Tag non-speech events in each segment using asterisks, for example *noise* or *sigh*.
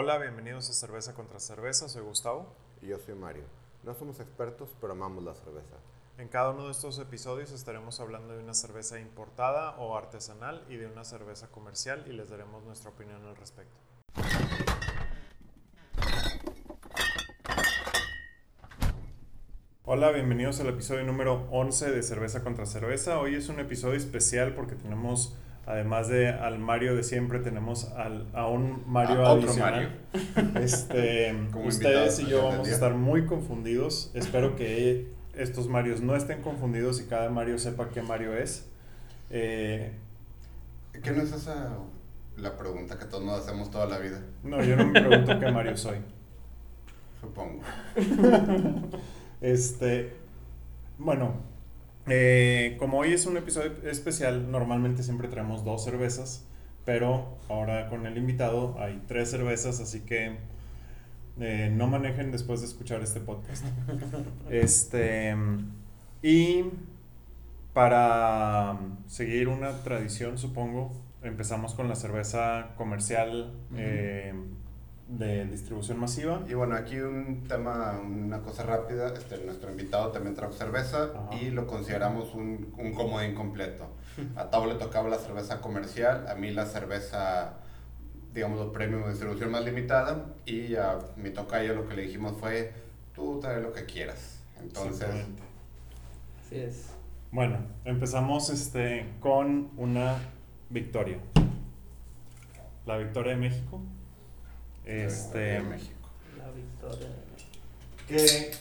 Hola, bienvenidos a Cerveza contra Cerveza, soy Gustavo. Y yo soy Mario. No somos expertos, pero amamos la cerveza. En cada uno de estos episodios estaremos hablando de una cerveza importada o artesanal y de una cerveza comercial y les daremos nuestra opinión al respecto. Hola, bienvenidos al episodio número 11 de Cerveza contra Cerveza. Hoy es un episodio especial porque tenemos, además de al Mario de siempre, tenemos al, a un Mario A otro adicional. *laughs* Este, *laughs* Como ustedes y yo vamos a estar muy confundidos. Espero que estos Marios no estén confundidos y cada Mario sepa qué Mario es. Eh, ¿Qué no es esa la pregunta que todos nos hacemos toda la vida? no, yo no me pregunto qué Mario soy. Supongo. *laughs* Este, bueno, eh, como hoy es un episodio especial, normalmente siempre traemos dos cervezas, pero ahora con el invitado hay tres cervezas, así que eh, no manejen después de escuchar este podcast. *laughs* Este, y para seguir una tradición, supongo, empezamos con la cerveza comercial eh, de distribución masiva. Y bueno, aquí un tema, una cosa rápida. Este, nuestro invitado también trajo cerveza Ajá. y lo consideramos un, un comodín completo. A Tavo le tocaba la cerveza comercial, a mí la cerveza, digamos, los premium de distribución más limitada. Y a mi tocayo lo que le dijimos fue, tú trae lo que quieras. Entonces, Exactamente. Así es. Bueno, empezamos este, con una victoria. La victoria de México. Este, en México. La victoria. que es-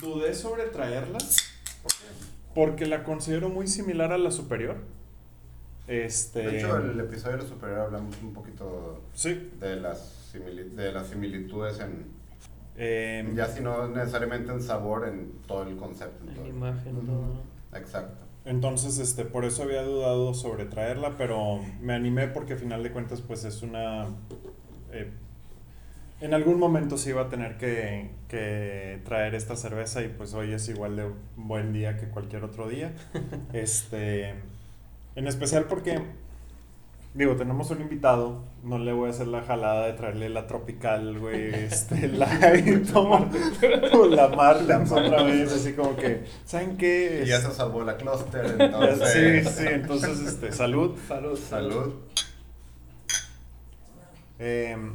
dudé sobre traerla porque la considero muy similar a la superior. Este, De hecho, el episodio de la superior hablamos un poquito sí, de las, simili- de las similitudes en, em, ya si no necesariamente en sabor, en todo el concepto. en En todo. imagen, todo. Exacto. Entonces, este, por eso había dudado sobre traerla, pero me animé porque a final de cuentas, pues es una... eh, en algún momento sí iba a tener que, que traer esta cerveza y pues hoy es igual de buen día que cualquier otro día. *laughs* este, en especial porque, digo, tenemos un invitado, no le voy a hacer la jalada de traerle la tropical, güey, este, *laughs* la, y *laughs* la otra vez, así como que, ¿saben qué? Y ya se salvó la cluster, Sí, entonces. sí, entonces, este, salud. Salud, Salud. Em,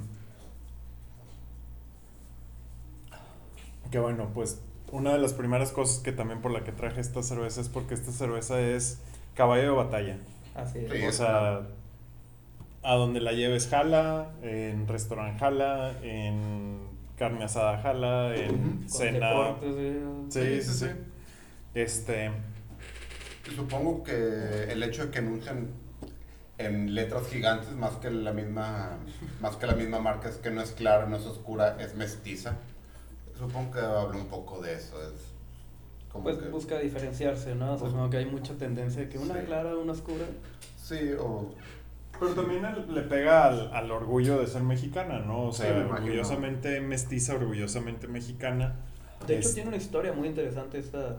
que bueno, pues una de las primeras cosas que también por la que traje esta cerveza es porque esta cerveza es caballo de batalla. Así es. Sí. O sea, a donde la lleves jala, en restaurante jala, en carne asada jala, en. Con cena. deportes, Sí, sí. sí, sí. Este, Supongo que el hecho de que anuncien en letras gigantes más que la misma más que la misma marca es que no es clara, no es oscura, es mestiza. Supongo que habla un poco de eso. Es como Pues que, busca diferenciarse, ¿no? O sea, Pues- como que hay mucha tendencia de que una Sí. clara, una oscura. Sí, o Pero también le pega al, al orgullo de ser mexicana, ¿no? O Sí, sea, imagino. orgullosamente mestiza, orgullosamente mexicana. De hecho, Es- tiene una historia muy interesante esta,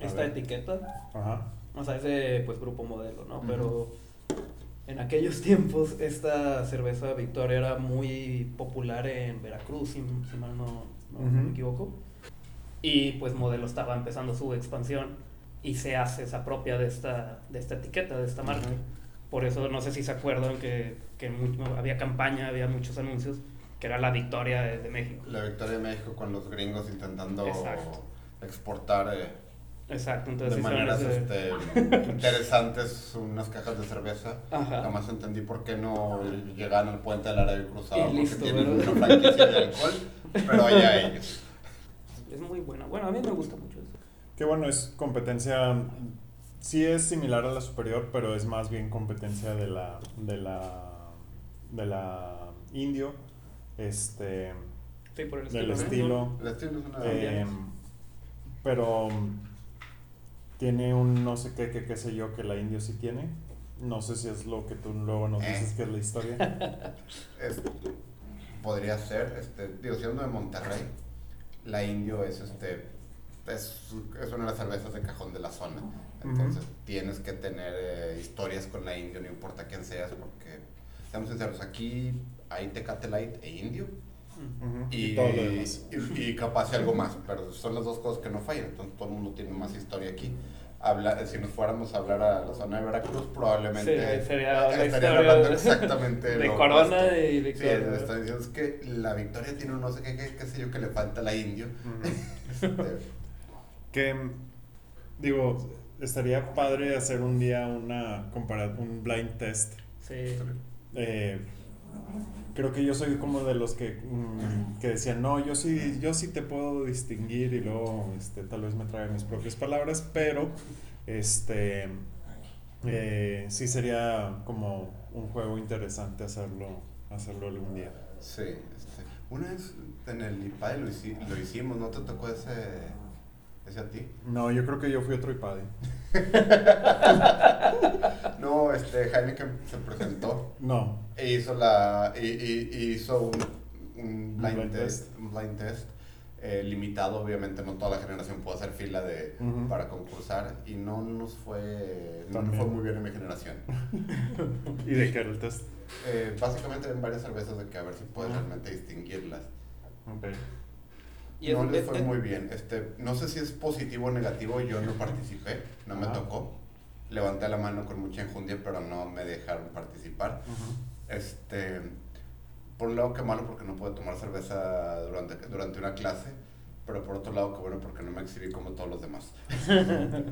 esta etiqueta. Ajá. O sea, es de pues grupo modelo, ¿no? Pero en aquellos tiempos esta cerveza Victoria era muy popular en Veracruz, si, si mal no, no- me equivoco. Y pues modelo estaba empezando su expansión y se hace esa propia de esta, de esta etiqueta, de esta marca. Por eso no sé si se acuerdan que, que había campaña, había muchos anuncios, que era la Victoria de, de México. la victoria de México con los gringos intentando Exacto. exportar eh, Exacto, entonces de maneras este, *laughs* interesantes unas cajas de cerveza. Ajá. Jamás entendí por qué no llegaban al puente del Arabia Cruzado Y porque listo, tienen ¿verdad? una franquicia de alcohol, pero allá ellos. Es muy buena. Bueno, a mí me gusta mucho eso. Que bueno, es competencia. Sí es similar a la superior, pero es más bien competencia de la. de la. de la indio. Este. Sí, por el del ¿no? estilo. El estilo es una... Eh, pero tiene un no sé qué, qué, qué sé yo que la indio sí tiene. No sé si es lo que tú luego nos Eh. dices que es la historia. *laughs* Es- podría ser, este, digo, siendo de Monterrey, la Indio es este es, es una de las cervezas de cajón de la zona. Entonces tienes que tener eh, historias con la Indio, no importa quién seas, porque, seamos sinceros, aquí hay Tecate Light e Indio. Ujú, Y, todo lo demás. y, y capaz y algo más, pero son las dos cosas que no fallan, entonces todo el mundo tiene más historia aquí. Habla, si nos fuéramos a hablar a la zona de Veracruz, probablemente Sí, sería la estarían hablando de- exactamente de lo Corona opuesto. y Sí, Victoria. me están diciendo es que la victoria tiene un no sé qué, qué, qué sé yo, que le falta a la indio. Ujú. *laughs* Este, Que, digo, estaría padre hacer un día una un blind test. Sí. Eh, creo que yo soy como de los que, mm, que decían, no, yo sí, yo sí te puedo distinguir y luego este, tal vez me trae mis propias palabras, pero este, eh, sí sería como un juego interesante hacerlo, hacerlo algún día. sí, este, una vez en el IPADE lo, hici- lo hicimos, ¿no te tocó ese, ese a ti? No, yo creo que yo fui otro IPADE. No, este, Heineken se presentó. No, e hizo la y, y- y hizo un, un blind, blind test, test. un blind test eh, limitado obviamente no toda la generación pudo hacer fila de para concursar y no nos fue no nos fue muy bien en mi generación. *laughs* ¿y de qué era el test? Eh, básicamente ven varias cervezas de que a ver si puedes realmente distinguirlas. Ok. Y no es- les es- fue es- muy bien este no sé si es positivo o negativo yo no participé no me tocó levanté la mano con mucha enjundia pero no me dejaron participar. Este, por un lado que malo porque no pude tomar cerveza durante, durante una clase, pero por otro lado que bueno porque no me exhibí como todos los demás. *laughs*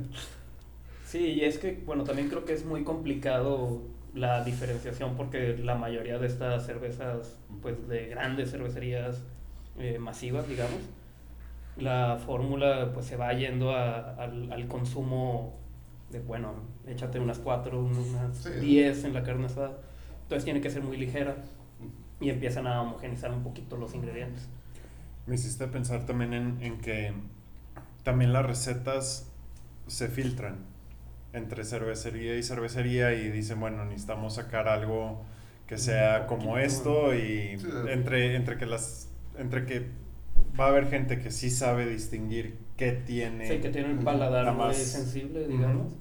Sí, y es que, bueno, también creo que es muy complicado la diferenciación porque la mayoría de estas cervezas, pues de grandes cervecerías eh, masivas, digamos, la fórmula pues se va yendo a- al, al consumo de, bueno, échate unas cuatro, unas Sí. diez en la carne asada. Entonces tiene que ser muy ligera y empiezan a homogenizar un poquito los ingredientes. Me hiciste pensar también en, en que también las recetas se filtran entre cervecería y cervecería y dicen, bueno, necesitamos sacar algo que sea como esto y entre, entre que las entre que va a haber gente que sí sabe distinguir qué tiene Sí, que tiene un Ujú. paladar más- sensible, digamos.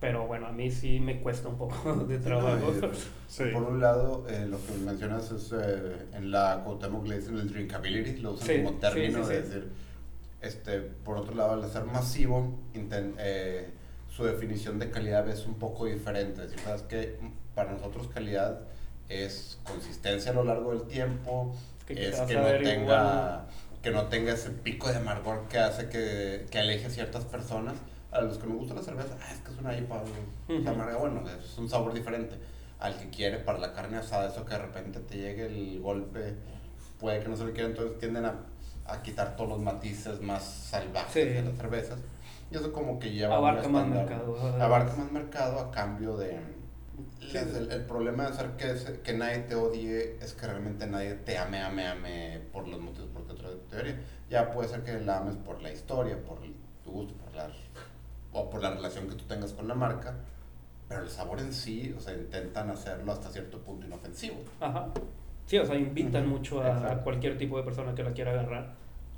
Pero bueno, a mí sí me cuesta un poco *laughs* de trabajo. No, *laughs* Sí. Por un lado, eh, lo que mencionas es eh, en la Cuauhtémoc le dicen el drinkability, lo usan Sí, como término sí, sí, de decir, este, por otro lado, al ser masivo, inten- eh, su definición de calidad es un poco diferente. Es decir, sabes que para nosotros calidad es consistencia a lo largo del tiempo, Que es que a no tenga igual. Que no tenga ese pico de amargor que hace que, que aleje a ciertas personas. A los que nos gusta la cerveza, ah, es que es una IPA güey, Ujú. amarga, bueno, es un sabor diferente. Al que quiere para la carne asada, eso que de repente te llegue el golpe, puede que no se lo quiera, entonces tienden a, a quitar todos los matices más salvajes Sí. de las cervezas. Y eso como que lleva Abarca más mercado. Abarca más mercado a cambio de... el, el problema de hacer que, se- que nadie te odie es que realmente nadie te ame, ame, ame por los motivos teoría. Ya puede ser que la ames por la historia, por el- tu gusto, por la, o por la relación que tú tengas con la marca, pero el sabor en sí, o sea, intentan hacerlo hasta cierto punto inofensivo. Ajá. Sí, o sea, invitan mucho a, cualquier tipo de persona que la quiera agarrar.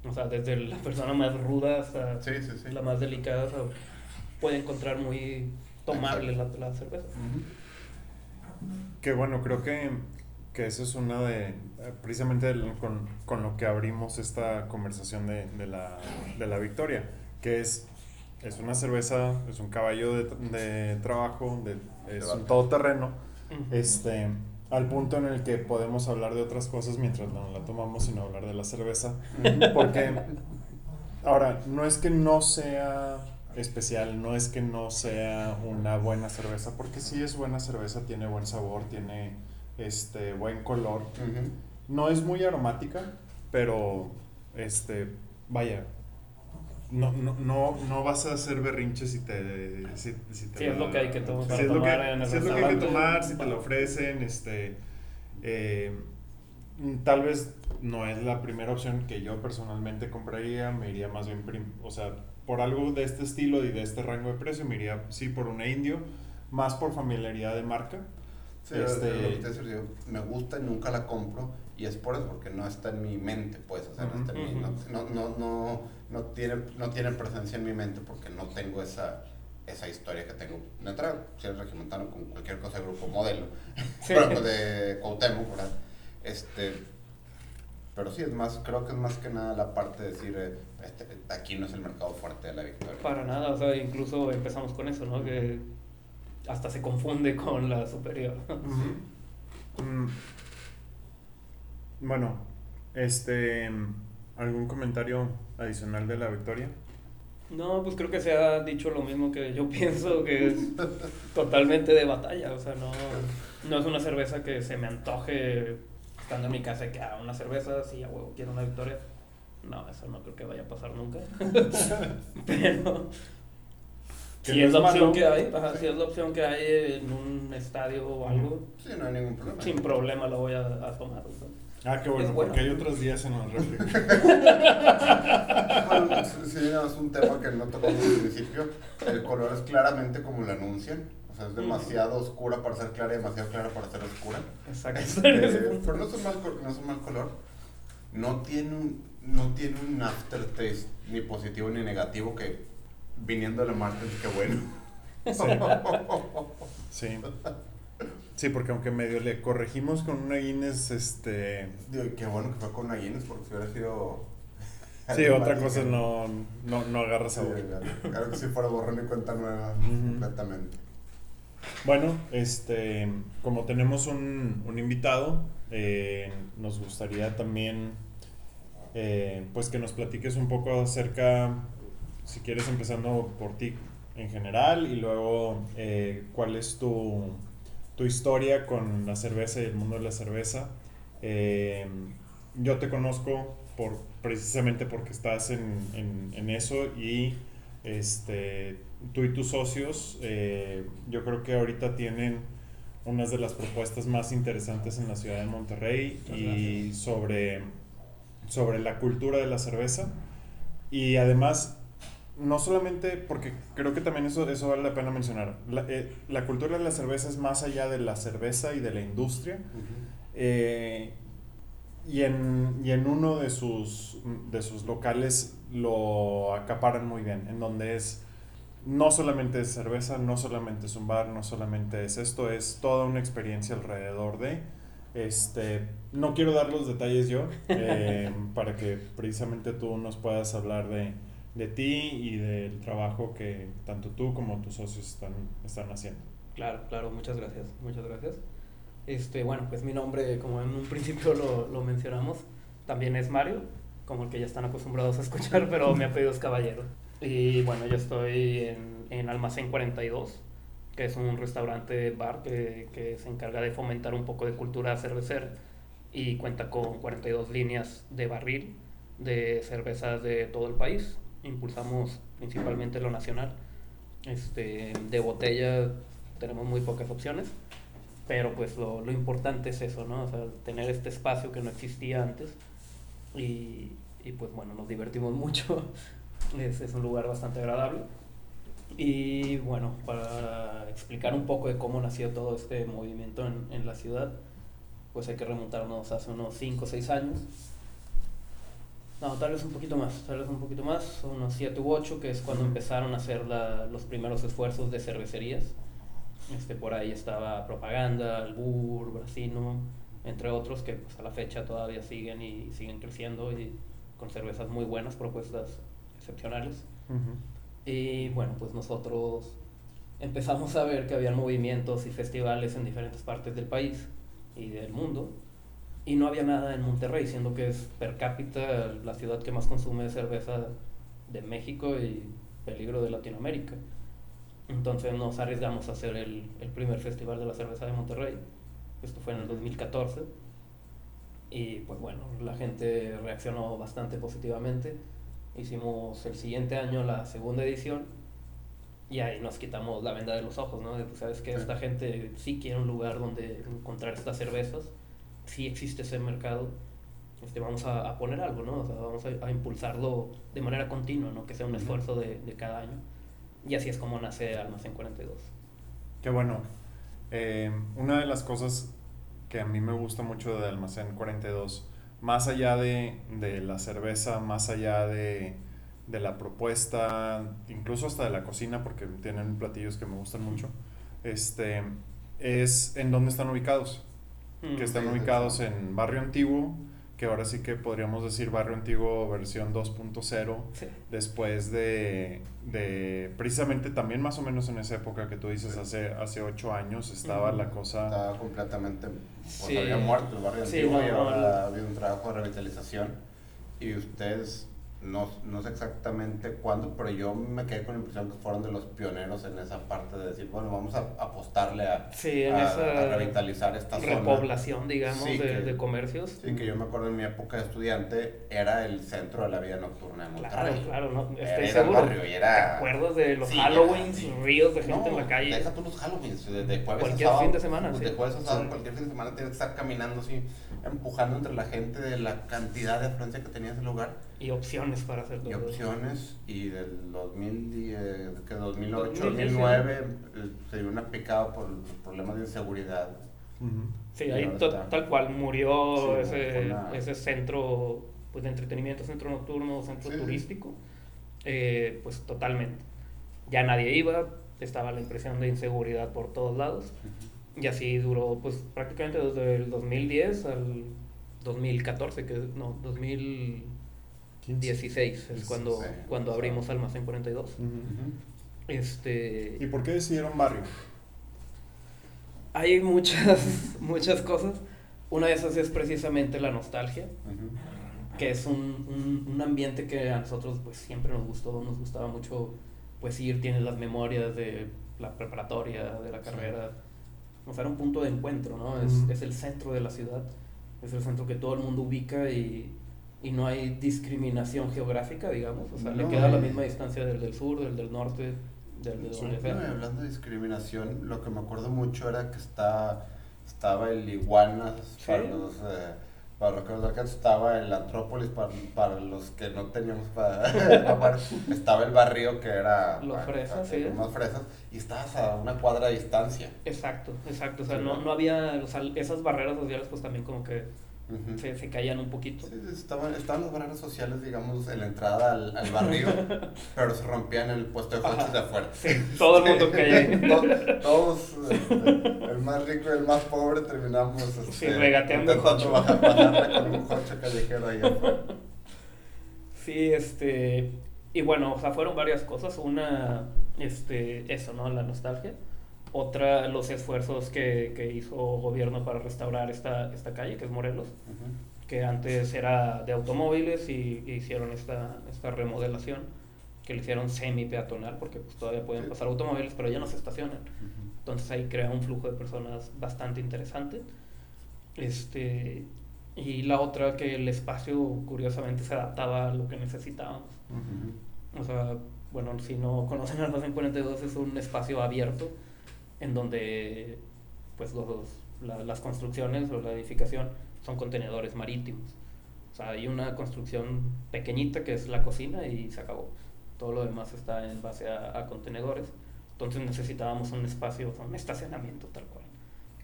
O sea, desde la persona más ruda hasta Sí, sí, sí. la más delicada, o sea, puede encontrar muy tomable la, la cerveza. Que bueno, creo que, que eso es una de, eh, precisamente el- con, con lo que abrimos esta conversación de, de la, de la victoria, que es, es una cerveza, es un caballo de, de trabajo, de, es un todoterreno, este, al punto en el que podemos hablar de otras cosas mientras no la tomamos, sino hablar de la cerveza, porque ahora, no es que no sea especial, no es que no sea una buena cerveza, porque sí es buena cerveza, tiene buen sabor, tiene este buen color. No es muy aromática, pero este, vaya, no, no, no, no vas a hacer berrinches si te... Si, si te Sí, es lo que hay que to- si para es lo que- tomar en el si es lo que hay que tomar, si te lo ofrecen, este... eh, mm, tal vez no es la primera opción que yo personalmente compraría, me iría más bien, prim- o sea, por algo de este estilo y de este rango de precio, me iría sí por una indio, más por familiaridad de marca. Sí, Este- es digo, me gusta y nunca la compro y es por eso, porque no está en mi mente, pues, o sea, no, está en mi- no, no, no, no, no tiene, no tiene presencia en mi mente porque no tengo esa, esa historia que tengo. De entrada, si eres regimontano con cualquier cosa de grupo modelo, Sí. *laughs* pero de Cuauhtémoc, ¿verdad? Este, pero sí, es más, creo que es más que nada la parte de decir, eh, este, aquí no es el mercado fuerte de la victoria. Para nada, o sea, incluso empezamos con eso, ¿no? Que hasta se confunde con la superior. Mm. Bueno, este, ¿algún comentario adicional de la victoria? No, pues creo que se ha dicho lo mismo que yo *laughs* pienso, que es totalmente de batalla. O sea, no, no es una cerveza que se me antoje estando en mi casa y que haga una cerveza, sí, a huevo, quiero una victoria. No, eso no creo que vaya a pasar nunca. *laughs* Pero si es la opción que hay, si es la opción que hay en un estadio o algo. Sí, no hay ningún problema. Sin problema lo voy a, tomar. Ah, qué bueno, porque hay otros días en los refri. *laughs* bueno, si es un tema que no tocamos al principio. El color es claramente como lo anuncian. O sea, es demasiado oscura para ser clara y demasiado clara para ser oscura. Exacto. Este, *laughs* pero no es, un mal, no es un mal color. No tiene un, no tiene un aftertaste ni positivo ni negativo que viniendo de la marca, qué bueno. Sí. sí. Sí, porque aunque medio le corregimos con una Guinness, este... Digo, qué bueno que fue con una Guinness, porque si hubiera sido... Sí, otra cosa no, no, no agarra sabor. claro, que si fuera borrón y cuenta nueva, completamente. Bueno, este, como tenemos un, un invitado, eh, nos gustaría también, eh, pues que nos platiques un poco acerca, si quieres empezando por ti en general y luego eh, cuál es tu tu historia con la cerveza y el mundo de la cerveza. Eh, yo te conozco por, precisamente porque estás en, en, eso y este, tú y tus socios eh, yo creo que ahorita tienen unas de las propuestas más interesantes en la ciudad de Monterrey y sobre, sobre la cultura de la cerveza y además no solamente, porque creo que también eso, eso vale la pena mencionar, la, eh, la, cultura de la cerveza es más allá de la cerveza y de la industria. Eh, y, en, y en uno de sus, de sus locales lo acaparan muy bien, en donde es no solamente es cerveza, no solamente es un bar, no solamente es esto, es toda una experiencia alrededor de. Este, no quiero dar los detalles yo, *laughs* eh, para que precisamente tú nos puedas hablar de, de ti y del trabajo que tanto tú como tus socios están, están haciendo. Claro, claro, muchas gracias, muchas gracias. Este, bueno, pues mi nombre, como en un principio lo, lo mencionamos, también es Mario, como el que ya están acostumbrados a escuchar, *laughs* pero mi apellido es Caballero. Y bueno, yo estoy en, en Almacén 42, que es un restaurante bar que, que, se encarga de fomentar un poco de cultura cervecera y cuenta con 42 líneas de barril de cervezas de todo el país impulsamos principalmente lo nacional. Este, de botella tenemos muy pocas opciones, pero pues lo, lo importante es eso, ¿no? O sea, tener este espacio que no existía antes y, y pues bueno, nos divertimos *laughs* mucho, es, es, un lugar bastante agradable. Y bueno, para explicar un poco de cómo nació todo este movimiento en, en la ciudad, pues hay que remontarnos hace unos 5 o 6 años no, tal vez un poquito más, tal vez un poquito más, unos 7 u 8, que es cuando empezaron a hacer la, los primeros esfuerzos de cervecerías. Este, por ahí estaba Propaganda, Albur, Brasino, entre otros que pues, a la fecha todavía siguen y siguen creciendo y con cervezas muy buenas, propuestas excepcionales. Y bueno, pues nosotros empezamos a ver que había movimientos y festivales en diferentes partes del país y del mundo y no había nada en Monterrey, siendo que es per cápita la ciudad que más consume cerveza de México y peligro de Latinoamérica. Entonces nos arriesgamos a hacer el, el primer festival de la cerveza de Monterrey. Esto fue en el 2014. Y pues bueno, la gente reaccionó bastante positivamente. Hicimos el siguiente año la segunda edición y ahí nos quitamos la venda de los ojos, ¿no? De, pues, sabes que esta gente sí quiere un lugar donde encontrar estas cervezas si existe ese mercado, este, vamos a, a poner algo, ¿no? O sea, vamos a, a, impulsarlo de manera continua, ¿no? Que sea un esfuerzo de, de, cada año. Y así es como nace Almacén 42. Qué bueno. Eh, una de las cosas que a mí me gusta mucho de Almacén 42, más allá de, de la cerveza, más allá de, de, la propuesta, incluso hasta de la cocina, porque tienen platillos que me gustan mucho, este, es en dónde están ubicados. Mm, que están sí, ubicados sí. en Barrio Antiguo, que ahora sí que podríamos decir Barrio Antiguo versión 2.0, Sí. después de, de precisamente también más o menos en esa época que tú dices, hace, hace ocho años estaba Ujú. la cosa... Estaba completamente, pues Sí. había muerto el barrio Sí, antiguo no, y no, ahora no. ha habido un trabajo de revitalización. Y ustedes, no, no sé exactamente cuándo, pero yo me quedé con la impresión que fueron de los pioneros en esa parte de decir, bueno, vamos a apostarle a, Sí, a- a revitalizar esta zona. repoblación, digamos, Sí, de, que- de comercios. Sí, que yo me acuerdo en mi época de estudiante, era el centro de la vida nocturna de Claro, Monterrey. claro, no, estoy Era el seguro. barrio y era- ¿Te acuerdas de los Sí, Halloweens, ríos de gente No, en la calle? Deja tú los Halloweens, de, de jueves Cualquier a sábado. fin de semana, pues. De jueves a sábado, cualquier fin de semana tienes que estar caminando así, empujando entre la gente de la cantidad de afluencia que tenía ese lugar Y opciones para hacer todo. y opciones. Y del 2010, que 2008, 2010, 2009 eh, se dio una picada por problemas de inseguridad. Ujú. Sí, Y ahí está. tal cual murió Sí, ese, una- ese centro pues, de entretenimiento, centro nocturno, centro Sí. turístico. Eh, pues totalmente. Ya nadie iba, estaba la impresión de inseguridad por todos lados. Y así duró pues prácticamente desde el 2010 al 2014, que no, 2016 es cuando, cuando abrimos Almacén 42. Ujú. Este, ¿Y por qué decidieron Barrio? hay muchas, *laughs* muchas cosas. Una de esas es precisamente la nostalgia. Ujú. que es un, un, un ambiente que a nosotros pues siempre nos gustó, nos gustaba mucho pues ir, tienes las memorias de la preparatoria, de la carrera, o sea, era un punto de encuentro, ¿no? Es, Ujú. es el centro de la ciudad, es el centro que todo el mundo ubica y, y no hay discriminación geográfica, digamos, o sea, le No, queda la eh. misma distancia del del sur, del del norte, del de donde sea. hablando de discriminación, lo que me acuerdo mucho era que está, estaba el Iguanas Sí. para los eh, para los que nos estaba el Antrópolis para, para los que no teníamos para, *laughs* *laughs* estaba el barrio que era Los fresas, sí. los más fresas y estabas a una cuadra de distancia. Exacto, exacto, o sea, Sí, ¿no? no había, o sea, esas barreras sociales pues también como que Se, se caían un poquito. Sí, estaban, estaban las barreras sociales, digamos, en la entrada al, al barrio, *laughs* pero se rompían el puesto de coches Ajá. de afuera. Sí, todo el mundo caía Todos, este, el más rico y el más pobre, terminamos este, Sí, regateando bajar, bajarle con un coche callejero ahí afuera. Sí, este. Y bueno, o sea, fueron varias cosas. Una, este, eso, ¿no? La nostalgia. Otra, los esfuerzos que, que hizo gobierno para restaurar esta, esta calle, que es Morelos, que antes era de automóviles y, y hicieron esta, esta remodelación, que le hicieron semi-peatonal, porque pues, todavía pueden pasar automóviles, pero ya no se estacionan. Entonces ahí crea un flujo de personas bastante interesante. Este, y la otra que el espacio curiosamente se adaptaba a lo que necesitábamos. O sea, bueno, si no conocen Almacén 42 es un espacio abierto en donde pues los, la- las construcciones o la edificación son contenedores marítimos. O sea, hay una construcción pequeñita que es la cocina y se acabó. Todo lo demás está en base a, a contenedores. Entonces necesitábamos un espacio, un estacionamiento tal cual.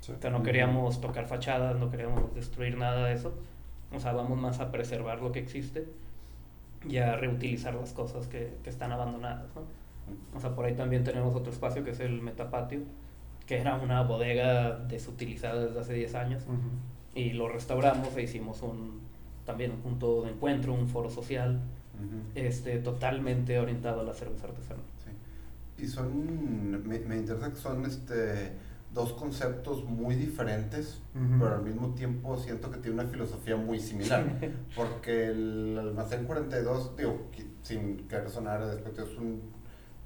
Sí. O sea, no queríamos tocar fachadas, no queríamos destruir nada de eso. O sea, vamos más a preservar lo que existe y a reutilizar las cosas que, que están abandonadas, ¿no? O sea, por ahí también tenemos otro espacio que es el metapatio, que era una bodega desutilizada desde hace 10 años Ujú. y lo restauramos e hicimos un, también un punto de encuentro, un foro social, este, totalmente orientado a la cerveza artesanal. Sí. Y son, me, me interesa que son este, dos conceptos muy diferentes, Ujú. pero al mismo tiempo siento que tiene una filosofía muy similar. *laughs* Porque el almacén 42, digo, sin querer sonar despectivo, es un,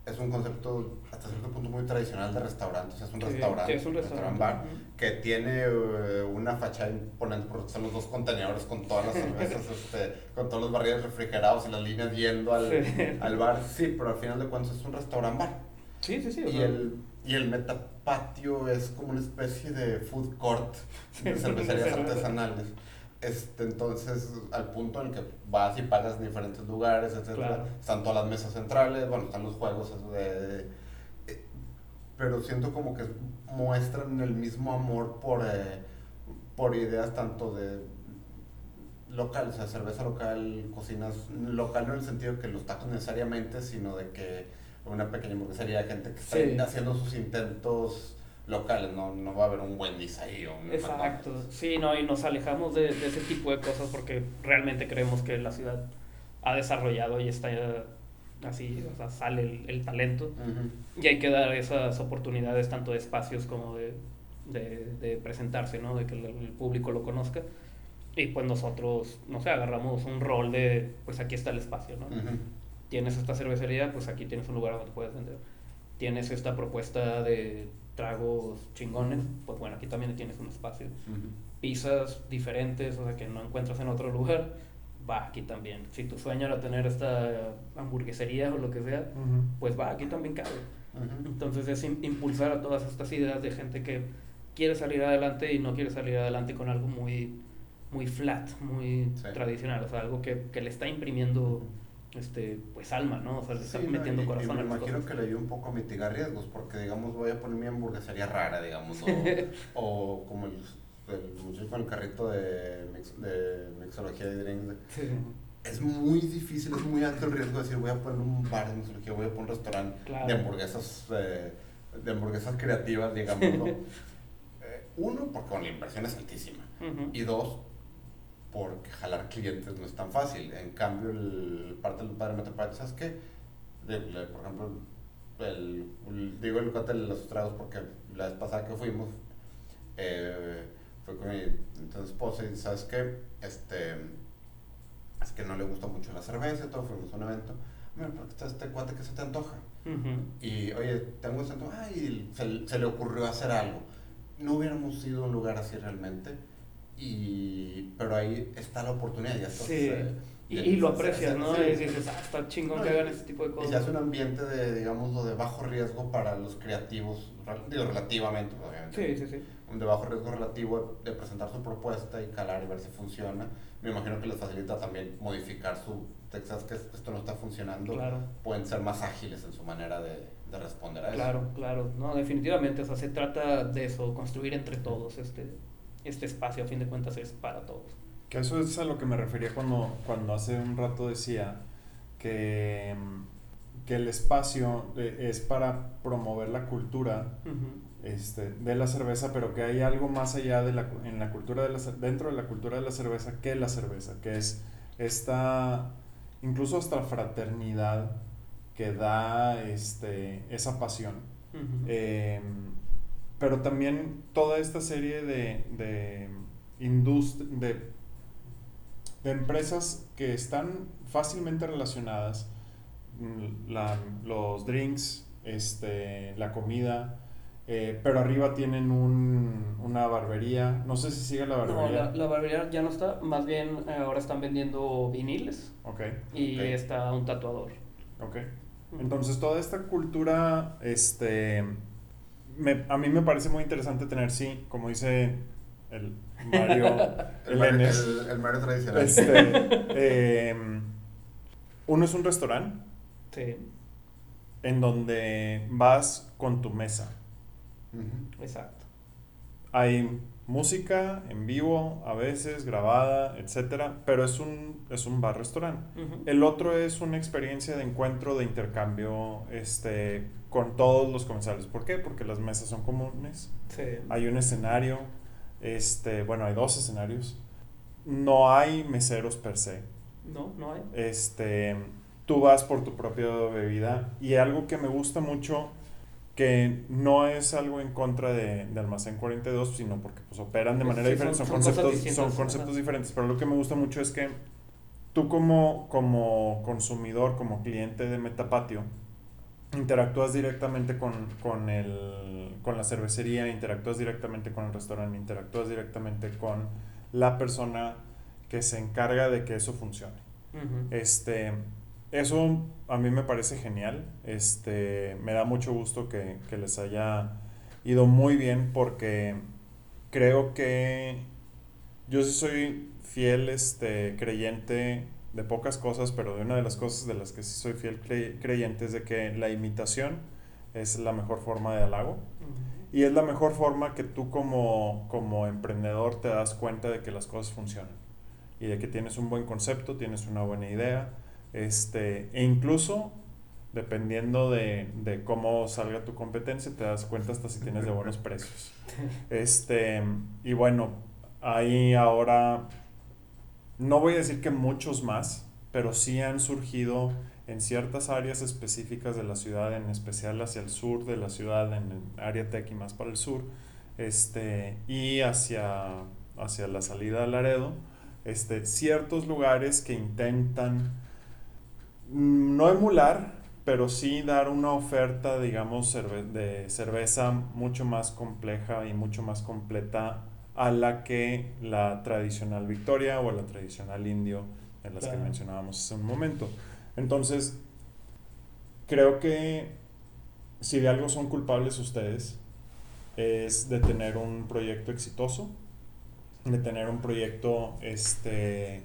es un concepto hasta cierto punto muy tradicional de restaurantes. Es un Sí, restaurante, es un restaurante. bar, que tiene eh, una fachada imponente porque son los dos contenedores con todas las cervezas, *laughs* este, con todos los barriles refrigerados y las líneas yendo al, Sí. al bar. Sí, pero al final de cuentas es un restaurante bar. Sí, sí, sí. o Y sea, el, y el metapatio es como una especie de food court *laughs* de cervecerías artesanales. Este, entonces, al punto en el que vas y pagas en diferentes lugares, etc. Claro. Están todas las mesas centrales, bueno, están los juegos de, de- eh, pero siento como que muestran el mismo amor por, eh, por ideas tanto de local, o sea, cerveza local, cocinas local no en el sentido que los tacos necesariamente, sino de que una pequeña hamburguesería, gente que está Sí. haciendo sus intentos locales, no, no va a haber un Wendy's ahí o un Exacto, McDonald's. sí, no, y nos alejamos de, de ese tipo de cosas porque realmente creemos que la ciudad ha desarrollado y está así, o sea, sale el, el talento Ujú. y hay que dar esas oportunidades tanto de espacios como de, de, de presentarse, ¿no? De que el, el público lo conozca. Y pues nosotros, no sé, agarramos un rol de, pues aquí está el espacio, ¿no? Ujú. Tienes esta cervecería, pues aquí tienes un lugar donde puedes vender. Tienes esta propuesta de tragos chingones, pues bueno, aquí también tienes un espacio. Ujú. Pizzas diferentes, o sea, que no encuentras en otro lugar, va aquí también. Si tu sueño era tener esta hamburguesería o lo que sea, pues va, aquí también cabe. Ujú. Entonces es im- impulsar a todas estas ideas de gente que quiere salir adelante y no quiere salir adelante con algo muy, muy flat, muy Sí. tradicional, o sea, algo que, que le está imprimiendo este, pues alma, ¿no? O sea, le está Sí, no, metiendo y- corazón y a me las imagino cosas. que le ayuda un poco a mitigar riesgos, porque digamos voy a poner mi hamburguesería rara, digamos, o, *laughs* o como el, el muchacho con el carrito de, mix- de mixología y drinks. Sí, Es muy difícil, es muy alto el riesgo de decir voy a poner un bar de mixología, voy a poner un restaurante Claro. de hamburguesas, eh, de hamburguesas creativas, digámoslo. *laughs* Eh, uno, porque la inversión es altísima. Ujú. Y dos, porque jalar clientes no es tan fácil. En cambio, el parte del padre Metropolitano, ¿sabes qué? De- le- por ejemplo, el, el- digo el cuate de los tragos porque la vez pasada que fuimos, eh, fue con mi entonces esposa y ¿sabes qué? Este, es que no le gusta mucho la cerveza y todo, fuimos a un evento. Mira, pero está este cuate que se te antoja. Ujú. Y, oye, tengo ese antojo. Ay, se, se le ocurrió hacer algo. No hubiéramos ido a un lugar así realmente. Y, pero ahí está la oportunidad. Ya estás, Sí. Y, ya- y lo aprecias, se- ¿no? sí. Y dices, ah, está chingón No, que y- hagan este tipo de Y cosas. se hace un ambiente de, digamos, de bajo riesgo para los creativos, digo, relativamente, obviamente. Sí, sí, sí. Un de bajo riesgo relativo de presentar su propuesta y calar y ver si funciona. Me imagino que les facilita también modificar su Texas, que esto no está funcionando. Claro. Pueden ser más ágiles en su manera de, de responder a eso. Claro, claro, no, definitivamente, o sea, se trata de eso, construir entre todos este, este espacio, a fin de cuentas es para todos. Que eso es a lo que me refería cuando, cuando hace un rato decía que, mm, que el espacio eh, es para promover la cultura Ujú. este, de la cerveza, pero que hay algo más allá de la, en la cultura de la, dentro de la cultura de la cerveza que la cerveza, que es esta, incluso hasta fraternidad que da este, esa pasión. Ujú. Eh, pero también toda esta serie de, de, indust- de, de empresas que están fácilmente relacionadas, mm, la- los drinks, este, la comida, eh, pero arriba tienen un, una barbería, no sé si sigue la No, barbería. la, la barbería ya no está, más bien eh, ahora están vendiendo viniles Ok, y Ok. está un tatuador. ok. Entonces toda esta cultura, este, me- a mí me parece muy interesante tener, sí, como dice el Mario *laughs* El, el- el Mario tradicional. este, *laughs* em, uno es un restaurante Sí, en donde vas con tu mesa. Exacto. Hay música en vivo, a veces grabada, etcétera, pero es un, es un bar-restaurante. El otro es una experiencia de encuentro, de intercambio este, con todos los comensales. ¿Por qué? Porque las mesas son comunes, Sí. hay un escenario, este, bueno, hay dos escenarios, no hay meseros per se. No, no hay. Este, tú vas por tu propia bebida y algo que me gusta mucho que no es algo en contra de, de Almacén 42, sino porque pues operan de Pues manera sí, diferente, son- conceptos, distintas, son conceptos ajá. diferentes, pero lo que me gusta mucho es que tú como, como consumidor, como cliente de Metapatio, interactúas directamente con, con, el, con la cervecería, interactúas directamente con el restaurante, interactúas directamente con la persona que se encarga de que eso funcione. Este, eso a mí me parece genial. Este, me da mucho gusto que, que les haya ido muy bien porque creo que yo sí soy fiel este, creyente de pocas cosas, pero de una de las cosas de las que sí soy fiel cre- creyente es de que la imitación es la mejor forma de halago. Y es la mejor forma que tú como, como emprendedor te das cuenta de que las cosas funcionan. Y de que tienes un buen concepto, tienes una buena idea. Este, e incluso dependiendo de, de cómo salga tu competencia, te das cuenta hasta si tienes de buenos *laughs* precios. Este, y bueno, ahí ahora, no voy a decir que muchos más, pero sí han surgido en ciertas áreas específicas de la ciudad, en especial hacia el sur de la ciudad, en el área tech y más para el sur, este, y hacia, hacia la salida de Laredo, este, ciertos lugares que intentan mm, no emular, pero sí dar una oferta, digamos, de cerveza mucho más compleja y mucho más completa a la que la tradicional Victoria o la tradicional Indio, en las que mencionábamos hace un momento. Entonces, creo que si de algo son culpables ustedes, es de tener un proyecto exitoso, de tener un proyecto este,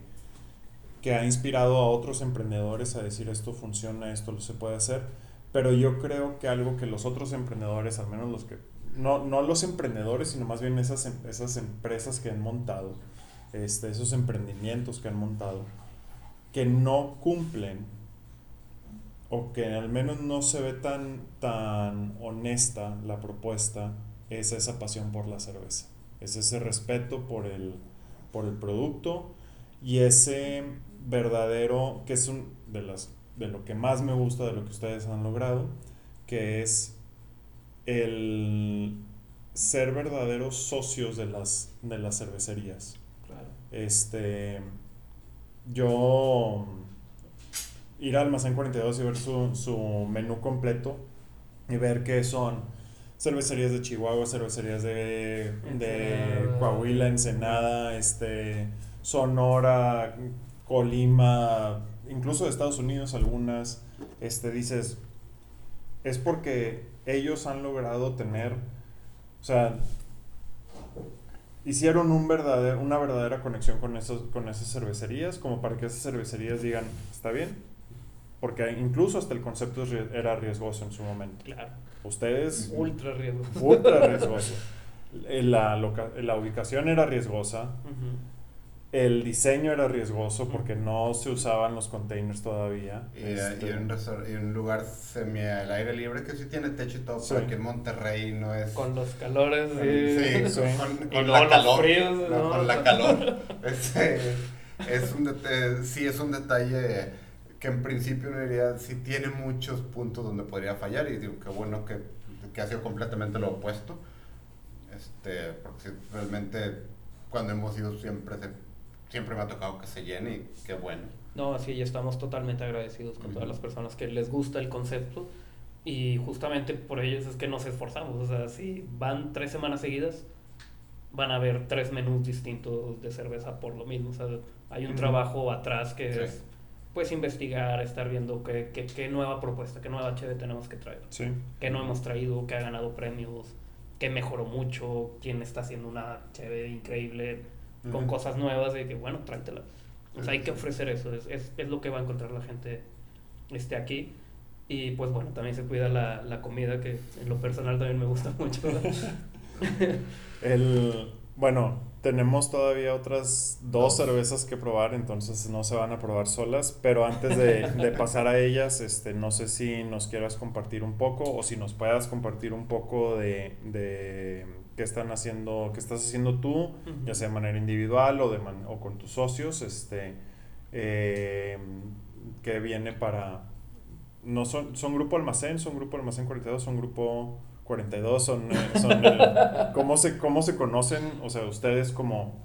que ha inspirado a otros emprendedores a decir esto funciona, esto lo se puede hacer, pero yo creo que algo que los otros emprendedores, al menos los que, no, no los emprendedores, sino más bien esas, em- esas empresas que han montado, este, esos emprendimientos que han montado, que no cumplen o que al menos no se ve tan, tan honesta la propuesta, es esa pasión por la cerveza. Es ese respeto por el, por el producto y ese verdadero, que es un de, las, de lo que más me gusta de lo que ustedes han logrado, que es el ser verdaderos socios de las, de las cervecerías. Claro. Este, yo ir al almacén 42 y ver su, su menú completo y ver que son cervecerías de Chihuahua, cervecerías de, de Ensenada. Coahuila, Ensenada, este, Sonora, Colima, incluso de Estados Unidos algunas, este, dices, es porque ellos han logrado tener, o sea, hicieron un verdadero, una verdadera conexión con, esos, con esas cervecerías, como para que esas cervecerías digan, está bien, porque incluso hasta el concepto era riesgoso en su momento. Claro. Ustedes, Ultra riesgo. ultra riesgoso. La, loca- la ubicación era riesgosa, Ujú. El diseño era riesgoso porque no se usaban los containers todavía. Y, Este, y un, y un lugar semi al aire libre que sí tiene techo y todo, Sí. pero aquí en Monterrey no es. Con los calores. Sí, Sí. con, Y con la los calor. fríos, no, ¿no? Con la calor. Este, es un sí, es un detalle que en principio uno diría, sí tiene muchos puntos donde podría fallar y digo, qué bueno que, que ha sido completamente lo opuesto. Este, porque realmente cuando hemos ido siempre, se- siempre me ha tocado que se llene y qué bueno. No, sí, y estamos totalmente agradecidos con todas las personas que les gusta el concepto y justamente por ellos es que nos esforzamos. O sea, si van tres semanas seguidas, van a ver tres menús distintos de cerveza por lo mismo. O sea, hay un trabajo atrás que Sí. es pues investigar, estar viendo qué, qué, qué nueva propuesta, qué nueva HB tenemos que traer, Sí. qué no hemos traído, qué ha ganado premios, qué mejoró mucho, quién está haciendo una HB increíble con cosas nuevas de que, bueno, tráetela. O sea, hay que ofrecer eso, es, es, es lo que va a encontrar la gente este, aquí. Y pues bueno, también se cuida la, la comida, que en lo personal también me gusta *laughs* mucho. *laughs* El, bueno, tenemos todavía otras dos cervezas que probar, entonces no se van a probar solas, pero antes de, *laughs* de pasar a ellas, este, no sé si nos quieras compartir un poco o si nos puedas compartir un poco de, de qué están haciendo, qué estás haciendo tú, ya sea de manera individual o, de man- o con tus socios, este, eh, que viene para... No son, son grupo almacén, son grupo almacén 42, son grupo 42, son, eh, son el- *laughs* ¿cómo, se, ¿cómo se conocen? O sea, ustedes como...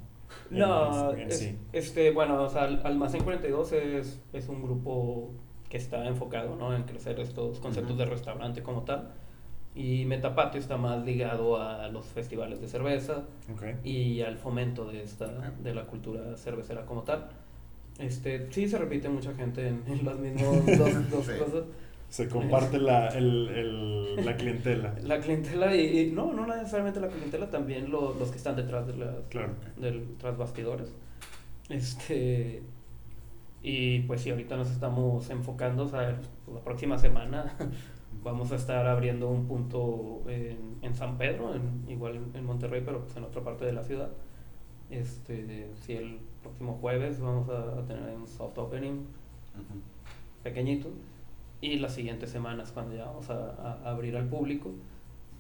en- No, en es- sí. este, bueno, o sea, Al- Almacén 42 es, es un grupo que está enfocado ¿no? en crecer estos conceptos de restaurante como tal. Y Metapatio está más ligado a los festivales de cerveza Ok. y al fomento de esta Ok. de la cultura cervecera como tal. Este, sí se repite mucha gente en, en las mismas *laughs* dos, dos Sí. cosas. Se comparte la, el, el- la clientela. *laughs* La clientela y, y no, no necesariamente la clientela, también lo- los que están detrás de las, Claro. del, tras bastidores. Este, y pues sí, ahorita nos estamos enfocando, o sea, la próxima semana *laughs* vamos a estar abriendo un punto en, en San Pedro, en, igual en, Monterrey, pero pues en otra parte de la ciudad. Este, sí, el próximo jueves vamos a, a tener un soft opening Ujú. pequeñito. y las siguientes semanas cuando ya vamos a, a abrir al público,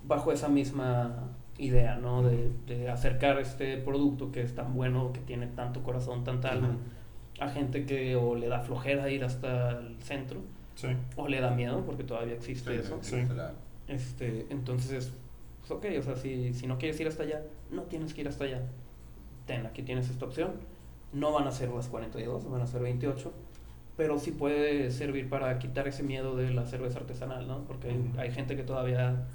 bajo esa misma idea, ¿no? De, de, acercar este producto que es tan bueno, que tiene tanto corazón, tanta alma, a gente que o le da flojera ir hasta el centro, Sí. o le da miedo, porque todavía existe eso. Sí. Este, entonces, pues ok, o sea, si, si no quieres ir hasta allá, no tienes que ir hasta allá. Ten, aquí tienes esta opción. No van a ser las 42, van a ser 28, pero sí puede servir para quitar ese miedo de la cerveza artesanal, ¿no? Porque hay, gente que todavía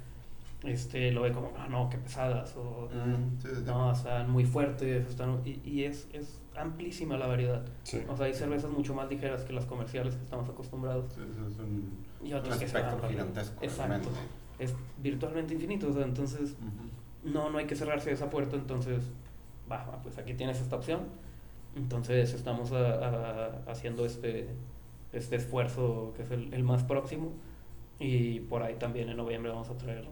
este, lo ve como, ah, no, qué pesadas, o Mm, sí, sí, sí. no, están muy fuertes, están, y, y es, es amplísima la variedad. Sí. O sea, hay cervezas mucho más ligeras que las comerciales que estamos acostumbrados. Sí, es un, Y un otras que se van espectro gigantesco. Exacto. Es virtualmente infinito, o sea, entonces no, no hay que cerrarse esa puerta, entonces, va, va, pues aquí tienes esta opción. Entonces estamos a- a- haciendo este, este esfuerzo que es el, el más próximo y por ahí también en noviembre vamos a traer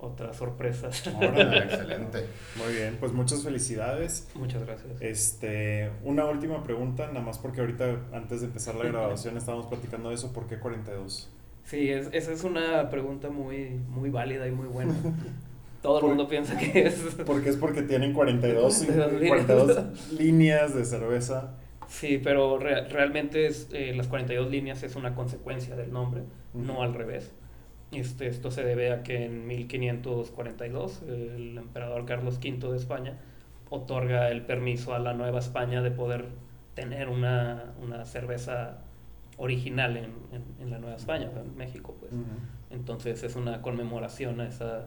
otras sorpresas. Órale. *laughs* Excelente. Muy bien, pues muchas felicidades. Muchas gracias. Este, una última pregunta, nada más porque ahorita antes de empezar la *laughs* grabación estábamos platicando de eso, ¿por qué 42? Sí, es, esa es una pregunta muy, muy válida y muy buena. *laughs* Todo el Por- mundo piensa que es... Porque es porque tienen 42, 42 42 líneas de cerveza. Sí, pero re- realmente es, eh, las 42 líneas es una consecuencia del nombre, no al revés. Este, esto se debe a que en 1542 el emperador Carlos V de España otorga el permiso a la Nueva España de poder tener una, una cerveza original en, en- en la Nueva España, en México. Pues. Ujú. Entonces es una conmemoración a esa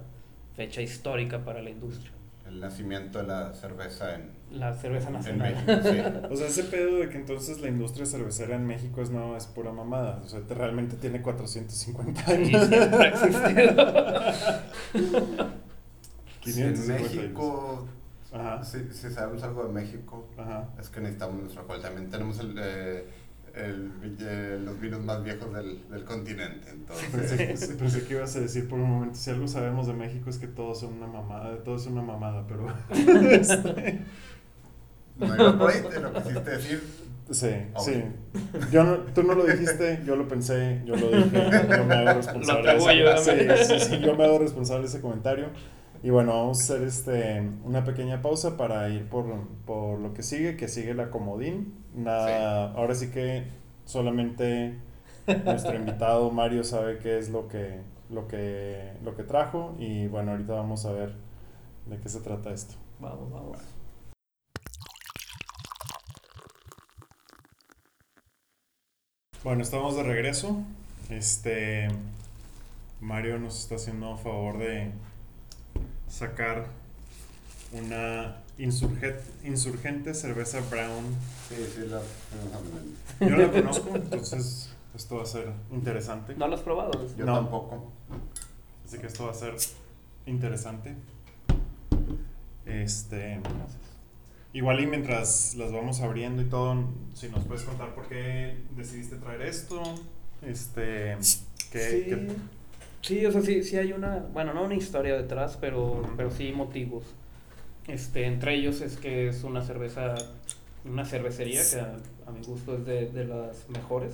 fecha histórica para la industria. El nacimiento de la cerveza en, La cerveza en nacional. México. Sí. *laughs* O sea, ese pedo de que entonces la industria cervecera en México es no, es pura mamada. O sea, te- realmente tiene 450 Sí, años. *laughs* Si en 550 años. México, Ajá, si, si sabemos algo de México, ajá. es que necesitamos nuestro alcohol. También tenemos el, eh, el- eh, los vinos más viejos del, del continente. Entonces, pensé *laughs* que ibas a decir por un momento, si algo sabemos de México es que todos son una mamada, todo es una mamada, pero... no iba por ahí, te lo quisiste decir. sí, Ok. sí. Yo no, tú no lo dijiste, yo lo pensé, yo lo dije, yo me hago responsable. Atribuyo de a ese- sí, sí, sí, yo me hago responsable de ese comentario. Y bueno, vamos a hacer este, una pequeña pausa para ir por, por lo que sigue, que sigue la comodín. Nada, Ahora sí que solamente nuestro invitado Mario sabe qué es lo que, lo, que, lo que trajo. Y bueno, ahorita vamos a ver de qué se trata esto. Vamos, vamos. Bueno, estamos de regreso. Este Mario nos está haciendo favor de sacar una insurgente, insurgente cerveza brown. Sí, sí, la, Yo la *laughs* conozco, entonces esto va a ser interesante. ¿No lo has probado? yo No. tampoco. Así que esto va a ser interesante. Este, igual y mientras las vamos abriendo y todo, si nos puedes contar por qué decidiste traer esto, este, qué, sí, qué- sí, o sea, sí, sí hay una, bueno, no una historia detrás, pero, pero sí motivos. Este, entre ellos es que es una cerveza, una cervecería que a, a mi gusto es de, de las mejores.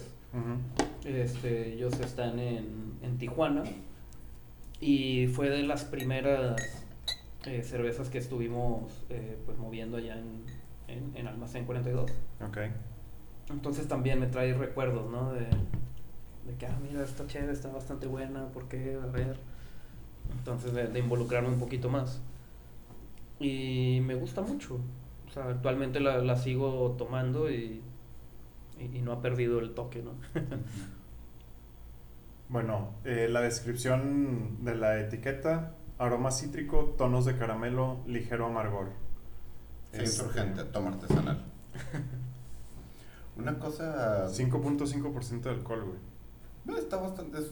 Este, ellos están en, en Tijuana y fue de las primeras eh, cervezas que estuvimos eh, pues moviendo allá en, en, en Almacén 42. Ok. Entonces también me trae recuerdos, ¿no? De, de que, ah, mira, esta chévere está bastante buena, ¿por qué? A ver. Entonces de, de involucrarme un poquito más. Y me gusta mucho. O sea, actualmente la, la sigo tomando y, y, y no ha perdido el toque, ¿no? *laughs* Bueno, eh, la descripción de la etiqueta, aroma cítrico, tonos de caramelo, ligero amargor. Sí, Este, insurgente, toma artesanal. Una cosa. 5.5% de alcohol, güey. No, está bastante. es-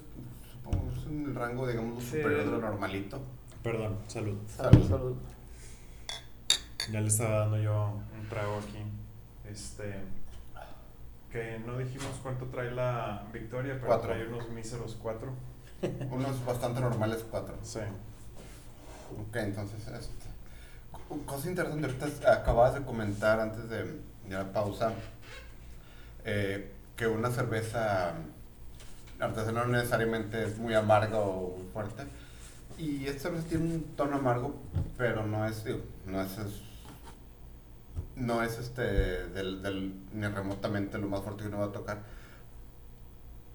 Supongo es el rango, digamos, Sí. superior de lo normalito. Perdón, salud. Salud. salud. Ya le estaba dando yo un trago aquí. Este. Que no dijimos cuánto trae la Victoria, pero Cuatro. trae unos míseros 4. Unos bastante normales, cuatro. Sí. Ok, entonces, este, co- cosa interesante, ahorita acabas de comentar antes de, la pausa eh, que una cerveza artesanal no necesariamente es muy amargo o muy fuerte. Y esta vez tiene un tono amargo, pero no es, digo, no es, es- no es este, del, del- ni remotamente lo más fuerte que uno va a tocar.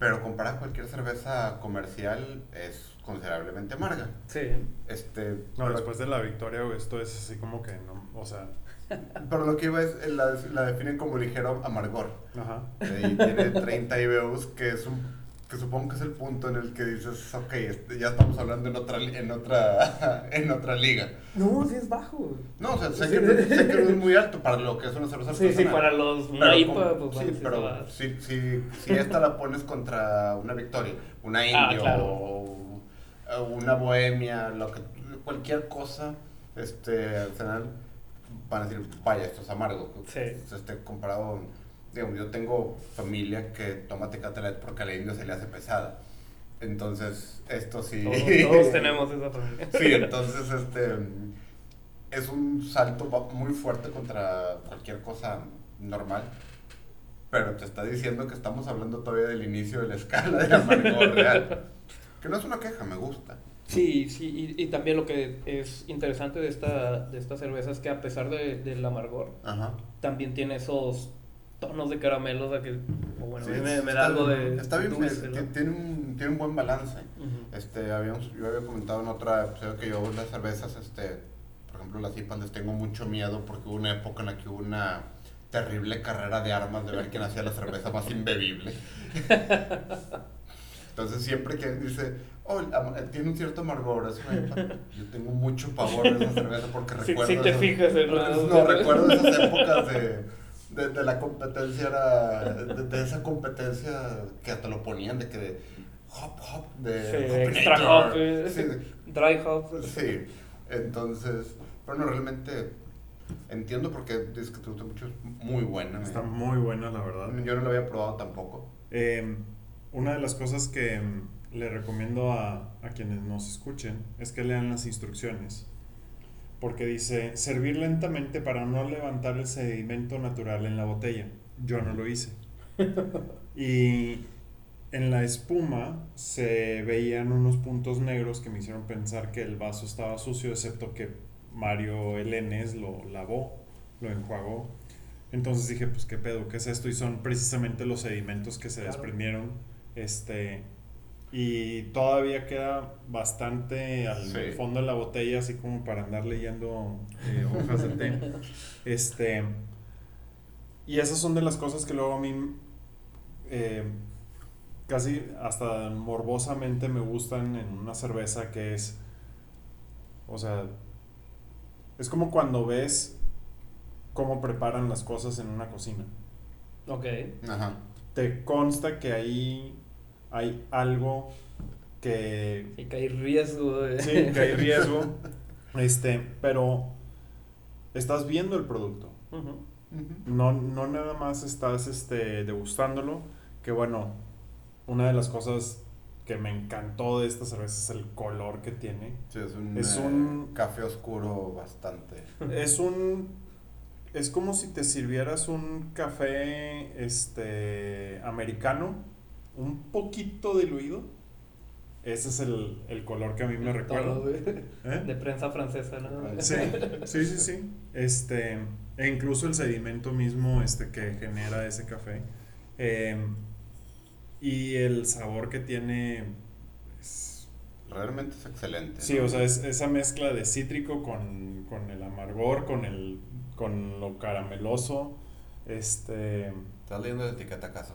Pero comparado a cualquier cerveza comercial, es considerablemente amarga. Sí. Este, No, pero- después de la victoria, esto es así como que no, o sea, *laughs* Pero lo que iba es, la, la definen como ligero amargor. ajá. Eh, Y tiene 30 IBUs, que es un que supongo que es el punto en el que dices, ok, este, ya estamos hablando en otra, en otra, *laughs* en otra liga. No, sí es bajo. No, o sea, sé que, no, sé que no es muy alto para lo que es una cerveza Sí, sí, artesanal. para los Pero una IPA, como- pues sí, bueno, sí pero si, si, si esta la pones contra una Victoria, una Ah, Indio claro. o, o una Bohemia, lo que, cualquier cosa, este, al final van a decir, vaya, esto es amargo. Sí. Este, comparado, digamos, yo tengo familia que toma Tecatelet porque a la Indio se le hace pesada. Entonces, esto sí. Todos, todos tenemos esa familia. Sí, entonces este es un salto muy fuerte contra cualquier cosa normal. Pero te está diciendo que estamos hablando todavía del inicio de la escala de amargor real. Que no es una queja, me gusta. Sí, sí, y, y también lo que es interesante de esta, de esta cerveza es que a pesar de, del amargor, Ajá. también tiene esos tonos de caramelo, o sea que, bueno, a mí me, da algo de Está bien, dulce, ¿no? ti- tiene, un, tiene un buen balance. Este, habíamos, yo había comentado en otra episodio que yo las cervezas, este, por ejemplo las les tengo mucho miedo porque hubo una época en la que hubo una terrible carrera de armas de ver quién hacía la cerveza más imbebible. *laughs* Entonces siempre que dice, oh, tiene un cierto amargor, es una IPA", yo tengo mucho pavor de esa cerveza porque Sí, recuerdo... sí te esas- fijas en No, recuerdo esas épocas de, de, de la competencia, era, de, de esa competencia que hasta lo ponían de que de hop, hop, de Sí, extra hop, eh, Sí, dry hop. Sí, entonces, pero no, realmente entiendo por qué dices que te gusta mucho, es muy buena. Está muy buena, la verdad. Yo no la había probado tampoco. Eh, una de las cosas que mm, le recomiendo a, a quienes nos escuchen es que lean las instrucciones. Porque dice, servir lentamente para no levantar el sedimento natural en la botella. Yo no lo hice. Y en la espuma se veían unos puntos negros que me hicieron pensar que el vaso estaba sucio, excepto que Mario Elenes lo lavó, lo enjuagó. Entonces dije, pues qué pedo, ¿qué es esto? Y son precisamente los sedimentos que se Claro. desprendieron. Este, y todavía queda bastante al Sí. fondo de la botella, así como para andar leyendo eh, hojas de té. *laughs* Este, y esas son de las cosas que luego a mí eh, casi hasta morbosamente me gustan en una cerveza que es, o sea, es como cuando ves cómo preparan las cosas en una cocina. Ok. Ajá. Te consta que ahí hay algo que Y que hay riesgo de... Sí, que hay riesgo. Este, pero estás viendo el producto. No, no nada más estás este, degustándolo. Que bueno, una de las cosas que me encantó de esta cerveza es el color que tiene. Sí, es un, Es eh, un- café oscuro bastante. Es un. Es como si te sirvieras un café este, americano, un poquito diluido. Ese es el, el color que a mí me recuerda. ¿Eh? de prensa francesa, ¿no? Sí, sí, sí, sí. Este, e incluso el sedimento mismo este, que genera ese café. Eh, y el sabor que tiene. es- Realmente es excelente. sí, ¿no? o sea, es esa mezcla de cítrico con, con el amargor, con, el, con lo carameloso. Este. Estás leyendo la etiqueta acaso.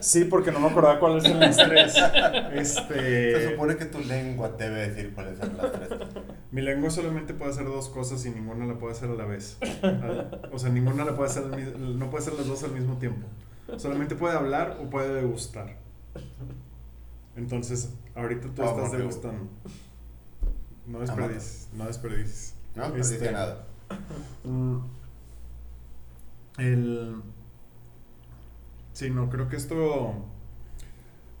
Sí, porque no me acordaba cuáles eran las tres. Se Este. supone que tu lengua debe decir cuáles son las tres. Mi lengua solamente puede hacer dos cosas y ninguna la puede hacer a la vez. O sea, ninguna la puede hacer, no puede hacer las dos al mismo tiempo. Solamente puede hablar o puede degustar. Entonces, ahorita tú Ah, estás degustando. No desperdices, no desperdices. No, no Este, nada. El... Sí, no, creo que esto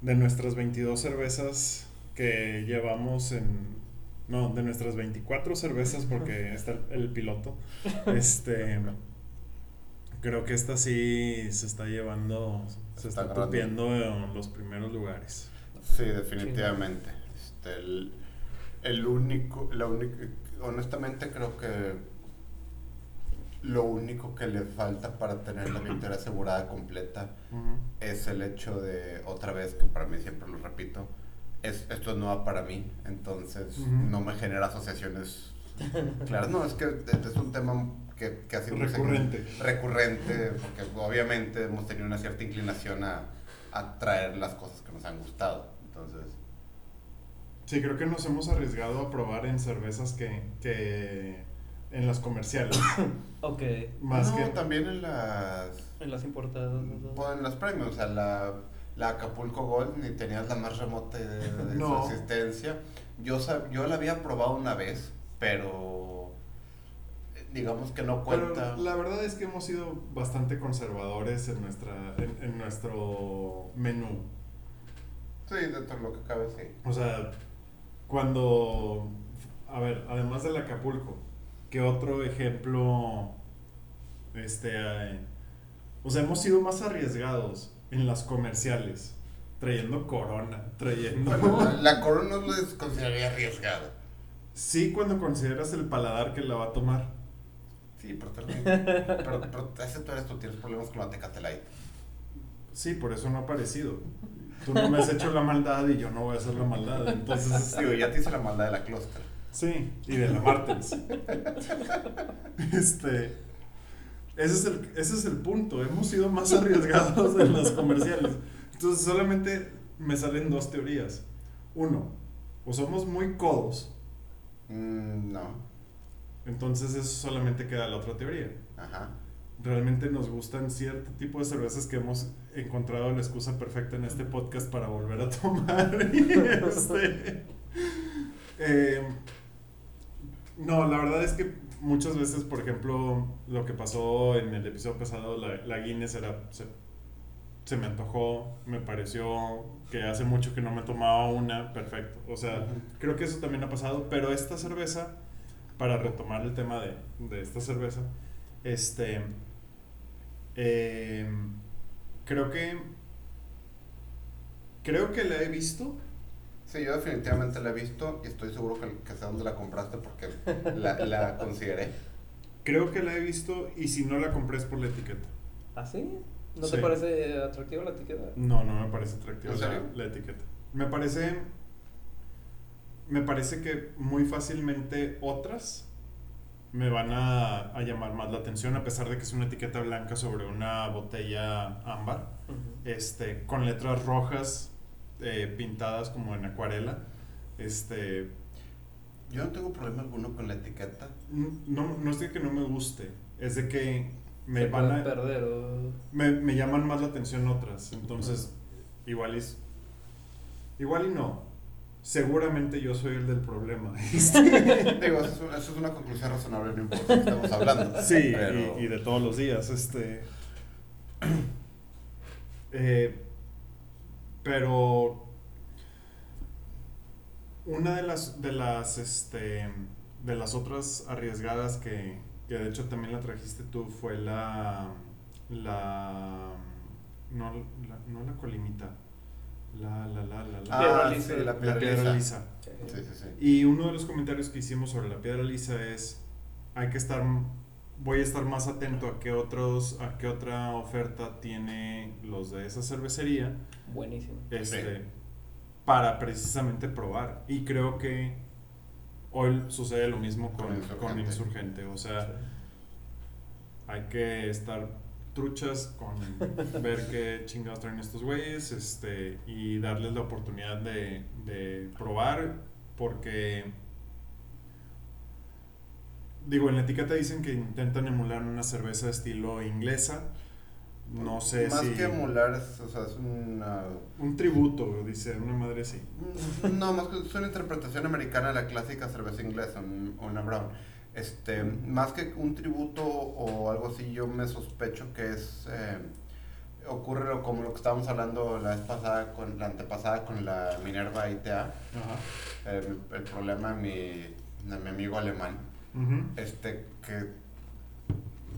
de nuestras 22 cervezas que llevamos en... No, de nuestras 24 cervezas porque está el, el piloto. *laughs* Este... Creo que esta sí se está llevando, se Está está tupiendo en los primeros lugares. Sí, definitivamente. Este, el, el único, la única, honestamente creo que lo único que le falta para tener la victoria asegurada completa es el hecho de, otra vez, que para mí siempre lo repito, es, esto es nueva para mí, entonces no me genera asociaciones claras. No, es que es un tema que, que ha sido Recurrente. recurrente, porque obviamente hemos tenido una cierta inclinación a, a traer las cosas que nos han gustado. Entonces, Sí, creo que nos hemos arriesgado a probar en cervezas que, que en las comerciales. *coughs* Ok. Más no, que... también en las, En las importadas. ¿no? en las premios, o sea, la, la Acapulco Gold ni tenías la más remota idea de No. su existencia. Yo, sab- yo la había probado una vez, pero digamos que no Pero cuenta. la verdad es que hemos sido bastante conservadores en, nuestra, en, en nuestro menú. Sí, dentro de lo que cabe, sí. O sea, cuando... A ver, además del Acapulco, ¿qué otro ejemplo? Este... eh, o sea, hemos sido más arriesgados en las comerciales. Trayendo Corona, trayendo... Bueno, la, la corona no lo consideraría arriesgada. Sí, cuando consideras el paladar que la va a tomar. Sí, pero también. *laughs* pero, pero ese tú eres tú, tienes problemas con la Tecate Light. Sí, por eso no ha aparecido. Tú no me has hecho la maldad y yo no voy a hacer la maldad. Entonces, *laughs* Digo, ya te hice la maldad de la cluster. Sí, y de la Martens. Este. Ese es, el, ese es el punto. Hemos sido más arriesgados en las comerciales. Entonces, solamente me salen dos teorías. Uno, o somos muy codos. Mm, no. Entonces, eso solamente queda la otra teoría. Ajá. realmente nos gustan cierto tipo de cervezas que hemos encontrado la excusa perfecta en este podcast para volver a tomar. *laughs* Este, eh, no, la verdad es que muchas veces, por ejemplo, lo que pasó en el episodio pasado, la, la Guinness era, se, se me antojó, me pareció que hace mucho que no me tomaba una, perfecto. O sea, creo que eso también ha pasado, pero esta cerveza, para retomar el tema de, de esta cerveza, este, eh, creo que, creo que la he visto, Sí, yo definitivamente la he visto y estoy seguro que, que sé dónde la compraste porque la, la *laughs* consideré. creo que la he visto y si no la compré es por la etiqueta. ¿Ah, sí? ¿No Sí. te parece atractiva la etiqueta? No, no me parece atractiva ¿En la, serio? la etiqueta. Me parece, me parece que muy fácilmente otras me van a, a llamar más la atención a pesar de que es una etiqueta blanca sobre una botella ámbar. Ujú. este, con letras rojas eh, pintadas como en acuarela. Este, Yo no tengo problema alguno con la etiqueta. no, no es de que no me guste, es de que me Se van a, perder o... me, me llaman más la atención otras. Entonces, igual y, igual y no. Seguramente yo soy el del problema. *laughs* Digo, eso es, una, eso es una conclusión razonable, no importa estamos hablando. *laughs* Sí, pero... y, y de todos los días, este. *clears throat* Eh, pero una de las de las este de las otras arriesgadas que, que de hecho también la trajiste tú fue la la no la, no la colimita la la la la, la, Piedra lisa. la la piedra, piedra lisa. lisa. Sí, sí, sí. Y uno de los comentarios que hicimos sobre la piedra lisa es hay que estar voy a estar más atento a qué otros a qué otra oferta tiene los de esa cervecería Buenísimo. este Sí. para precisamente probar y creo que hoy sucede lo mismo con, Con con Insurgente. o sea hay que estar truchas con ver qué chingados traen estos güeyes este, y darles la oportunidad de, de probar porque digo en la etiqueta dicen que intentan emular una cerveza estilo inglesa no sé Más si que emular, es, o sea, es una... un tributo dice una madre así No, más que es una interpretación americana de la clásica cerveza inglesa, un- una brown. Este, más que un tributo o algo así, yo me sospecho que es... eh, ocurre lo- como lo que estábamos hablando la vez pasada, con la antepasada con la Minerva ITA, Ajá. el, el problema de mi, de mi amigo alemán, Ujú. este, que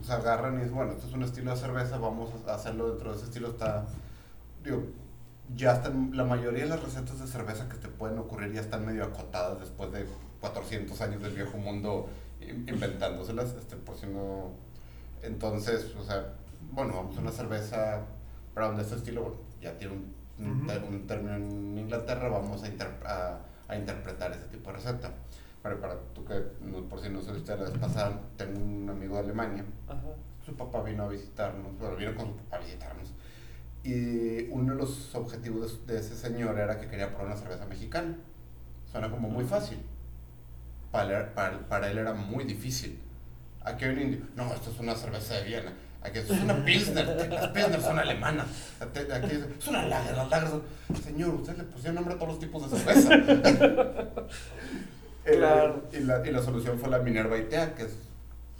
se agarran y dicen, bueno, esto es un estilo de cerveza, vamos a hacerlo dentro de ese estilo. Está, digo, ya están, la mayoría de las recetas de cerveza que te pueden ocurrir ya están medio acotadas después de 400 años del viejo mundo in- inventándoselas, este, por si no... Entonces, o sea, bueno, vamos a una cerveza para de este estilo, bueno, ya tiene un, Ujú. ter- un término en Inglaterra, vamos a, interp- a, a interpretar ese tipo de receta. Pero para tú que, no- por si no supiste la vez pasada, tengo un amigo de Alemania, Ajá. su papá vino a visitarnos, bueno, vino con su papá a visitarnos. Y uno de los objetivos de, ese señor era que quería probar una cerveza mexicana. Suena como muy fácil. Para, él- para, para él era muy difícil. Aquí hay un indio, no, esto es una cerveza de Viena. Aquí esto es una Pilsner, las Pilsner son alemanas. Aquí es, es una lager, las lagers son... Señor, usted le pusieron nombre a todos los tipos de cerveza. *laughs* Eh, Claro. y, la, y la solución fue la Minerva Itea, que es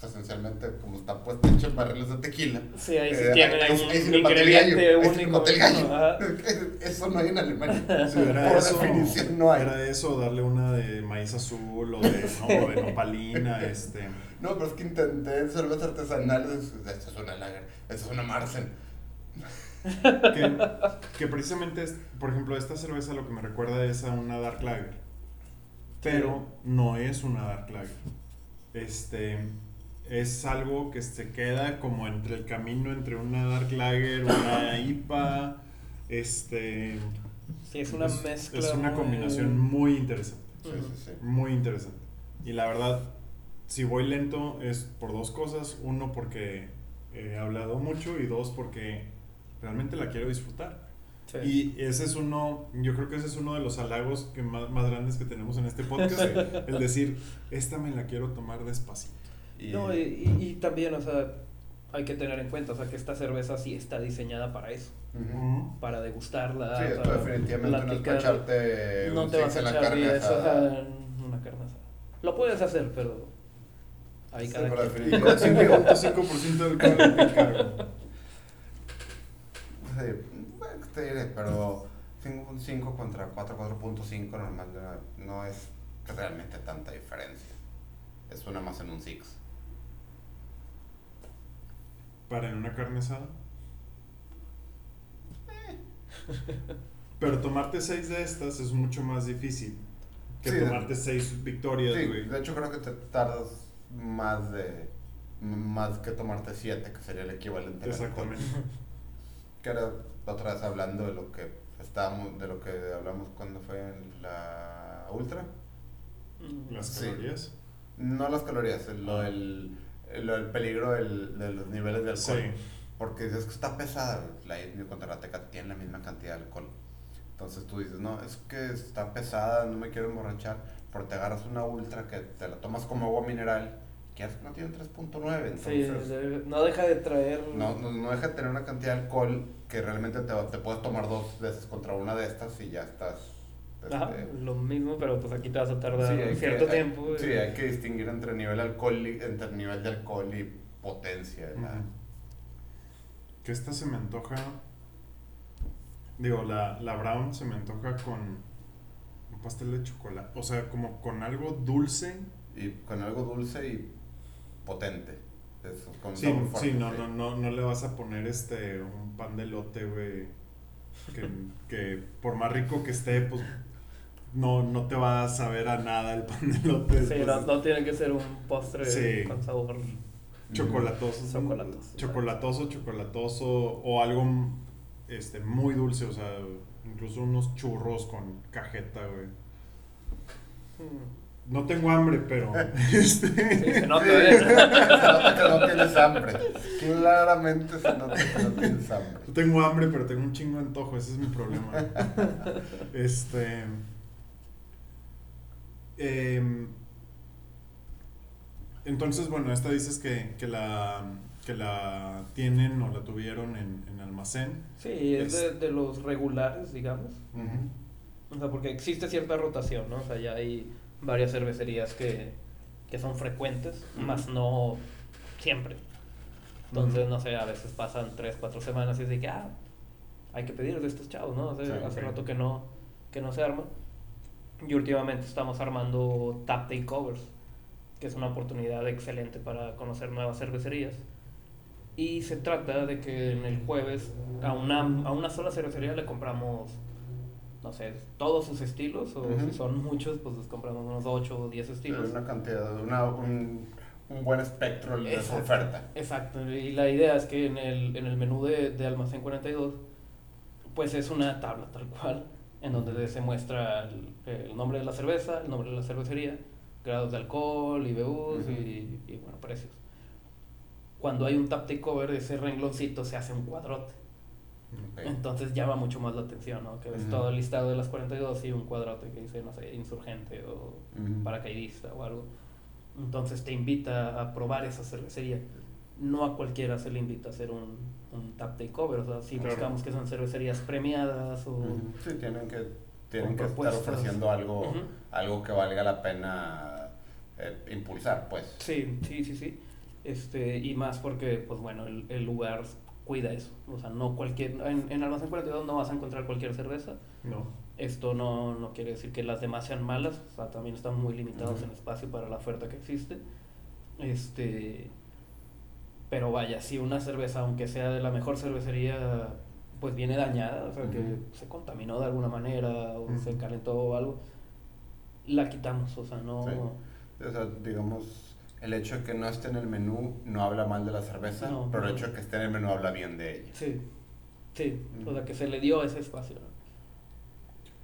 esencialmente como está puesta hecha en barriles de tequila. Sí, ahí sí Eh, tienen ahí- un ahí gallo, ingrediente único. gallo. Ajá. *laughs* Eso no hay en Alemania. *laughs* Sí, era Por eso, definición no hay. Era eso, darle una de maíz azul o de, *laughs* no, de nopalina, este... No, pero es que intenté cerveza artesanal. Esto es una lager, esto es una Marsen. Que, que precisamente, es, por ejemplo, esta cerveza lo que me recuerda es a una Dark Lager. Pero no es una Dark Lager. Este, es algo que se queda como entre el camino entre una Dark Lager, una IPA. Este, Sí, es una es, mezcla. es una muy- combinación muy interesante. Sí, Ujú. sí, sí. Muy interesante. Y la verdad, si voy lento es por dos cosas. Uno, porque he hablado mucho y dos, porque realmente la quiero disfrutar. Sí. Y ese es uno, yo creo que ese es uno de los halagos que más, más grandes que tenemos en este podcast. *laughs* el decir, esta me la quiero tomar despacito. Y, No, y, y- y también, o sea, hay que tener en cuenta, o sea, que esta cerveza sí está diseñada para eso, para degustarla. Sí, esto para definitivamente no es para echarte No un te vas a en la echar carne 10 asada. una carne asada. Lo puedes hacer, pero ahí cada quien. Y con 5.5% de alcohol *laughs* te encargo. Sí, bueno, te diré, pero 5.5 contra 4, 4.5 normal no, es realmente tanta diferencia. Es una más en un 6. Para en una carne asada. Pero tomarte seis de estas es mucho más difícil que Sí, tomarte seis victorias, Sí, güey. de hecho creo que te tardas más de más que tomarte 7, que sería el equivalente. Exactamente. Que era otra vez hablando de lo que estábamos, de lo que hablamos cuando fue en la ultra. Mm. Las Sí. calorías. No las calorías, lo Ah. del, lo del peligro del- de los niveles de alcohol. Sí. Porque dices que está pesada, la Indio contra la Teca tiene la misma cantidad de alcohol. Entonces tú dices, no, es que está pesada, no me quiero emborrachar, pero te agarras una ultra que te la tomas como agua mineral, que es que no tiene 3.9, Sí, no deja de traer. no, no, no deja de tener una cantidad de alcohol que realmente te, te puedes tomar dos veces contra una de estas y ya estás... Ajá, este, lo mismo, pero pues aquí te vas a tardar Sí, hay cierto que, hay- tiempo. sí, y- hay que distinguir entre nivel alcohol y, entre nivel de alcohol y potencia. Ujú. Que esta se me antoja. Digo, la, la brown se me antoja con un pastel de chocolate. O sea, como con algo dulce. Y con algo dulce y potente. Eso, con Sí, sabor fuerte, sí, no, no, no, no le vas a poner este un pan de lote, güey. Que, *laughs* que por más rico que esté, pues no, no te va a saber a nada el pan de lote. Sí, no, tiene que ser un postre Sí. con sabor. chocolatoso. Chocolatoso. Chocolatoso, chocolatoso o algo este, muy dulce, o sea, incluso unos churros con cajeta, güey. Mm. No tengo hambre, pero *laughs* *laughs* este, Sí, se nota, Sí, ¿eh? se nota que no tienes hambre. Claramente se nota que no tienes hambre. no tengo hambre, pero tengo un chingo de antojo, ese es mi problema. *laughs* este em, entonces, bueno, esta dices que, que la que la tienen o la tuvieron en, en almacén. Sí, es de, Es- de los regulares, digamos. O sea, porque existe cierta rotación, ¿no? O sea, ya hay varias cervecerías que, que son frecuentes, más no siempre. Entonces, no sé, a veces pasan 3, 4 semanas y es de que, ah, hay que pedir de estos chavos, ¿no? Hace, Sí, hace ok. rato que no, que no se arma. Y últimamente estamos armando Tap Takeovers, que es una oportunidad excelente para conocer nuevas cervecerías. Y se trata de que en el jueves a una, a una sola cervecería le compramos, no sé, todos sus estilos, o Ujú. si son muchos, pues les compramos unos 8 o 10 estilos. Una cantidad, una, un, un buen espectro de su Exacto. oferta. Exacto, y la idea es que en el, en el menú de, de Almacén 42, pues es una tabla tal cual, en donde se muestra el, el nombre de la cerveza, el nombre de la cervecería, grados de alcohol, IBUs Ujú. y, y, bueno, precios. Cuando hay un tap takeover, ese rengloncito se hace un cuadrote. Ok. Entonces llama mucho más la atención, ¿no? Que ves Ujú. todo el listado de las 42 y un cuadrote que dice, no sé, insurgente o Ujú. paracaidista o algo. Entonces te invita a probar esa cervecería. No a cualquiera se le invita a hacer un, un tap takeover. O sea, si Claro. buscamos que son cervecerías premiadas o... Ujú. Sí, tienen que, tienen que estar ofreciendo algo, algo que valga la pena eh, impulsar, pues. Sí, sí, sí, sí. Este, y más porque, pues bueno, el, el lugar cuida eso. O sea, no cualquier... En, en Almacén 42 no vas a encontrar cualquier cerveza. No. Esto no, no quiere decir que las demás sean malas, o sea, también están muy limitados Ujú. en espacio para la oferta que existe. Este, pero vaya, si una cerveza, aunque sea de la mejor cervecería, pues viene dañada, o sea, que Ujú. se contaminó de alguna manera o Ujú. se calentó o algo, la quitamos, o sea, no... Sí. O sea, digamos, el hecho de que no esté en el menú no habla mal de la cerveza, No, pero el hecho de que esté en el menú habla bien de ella. Sí, sí, o Ujú. sea, que se le dio ese espacio. ¿no?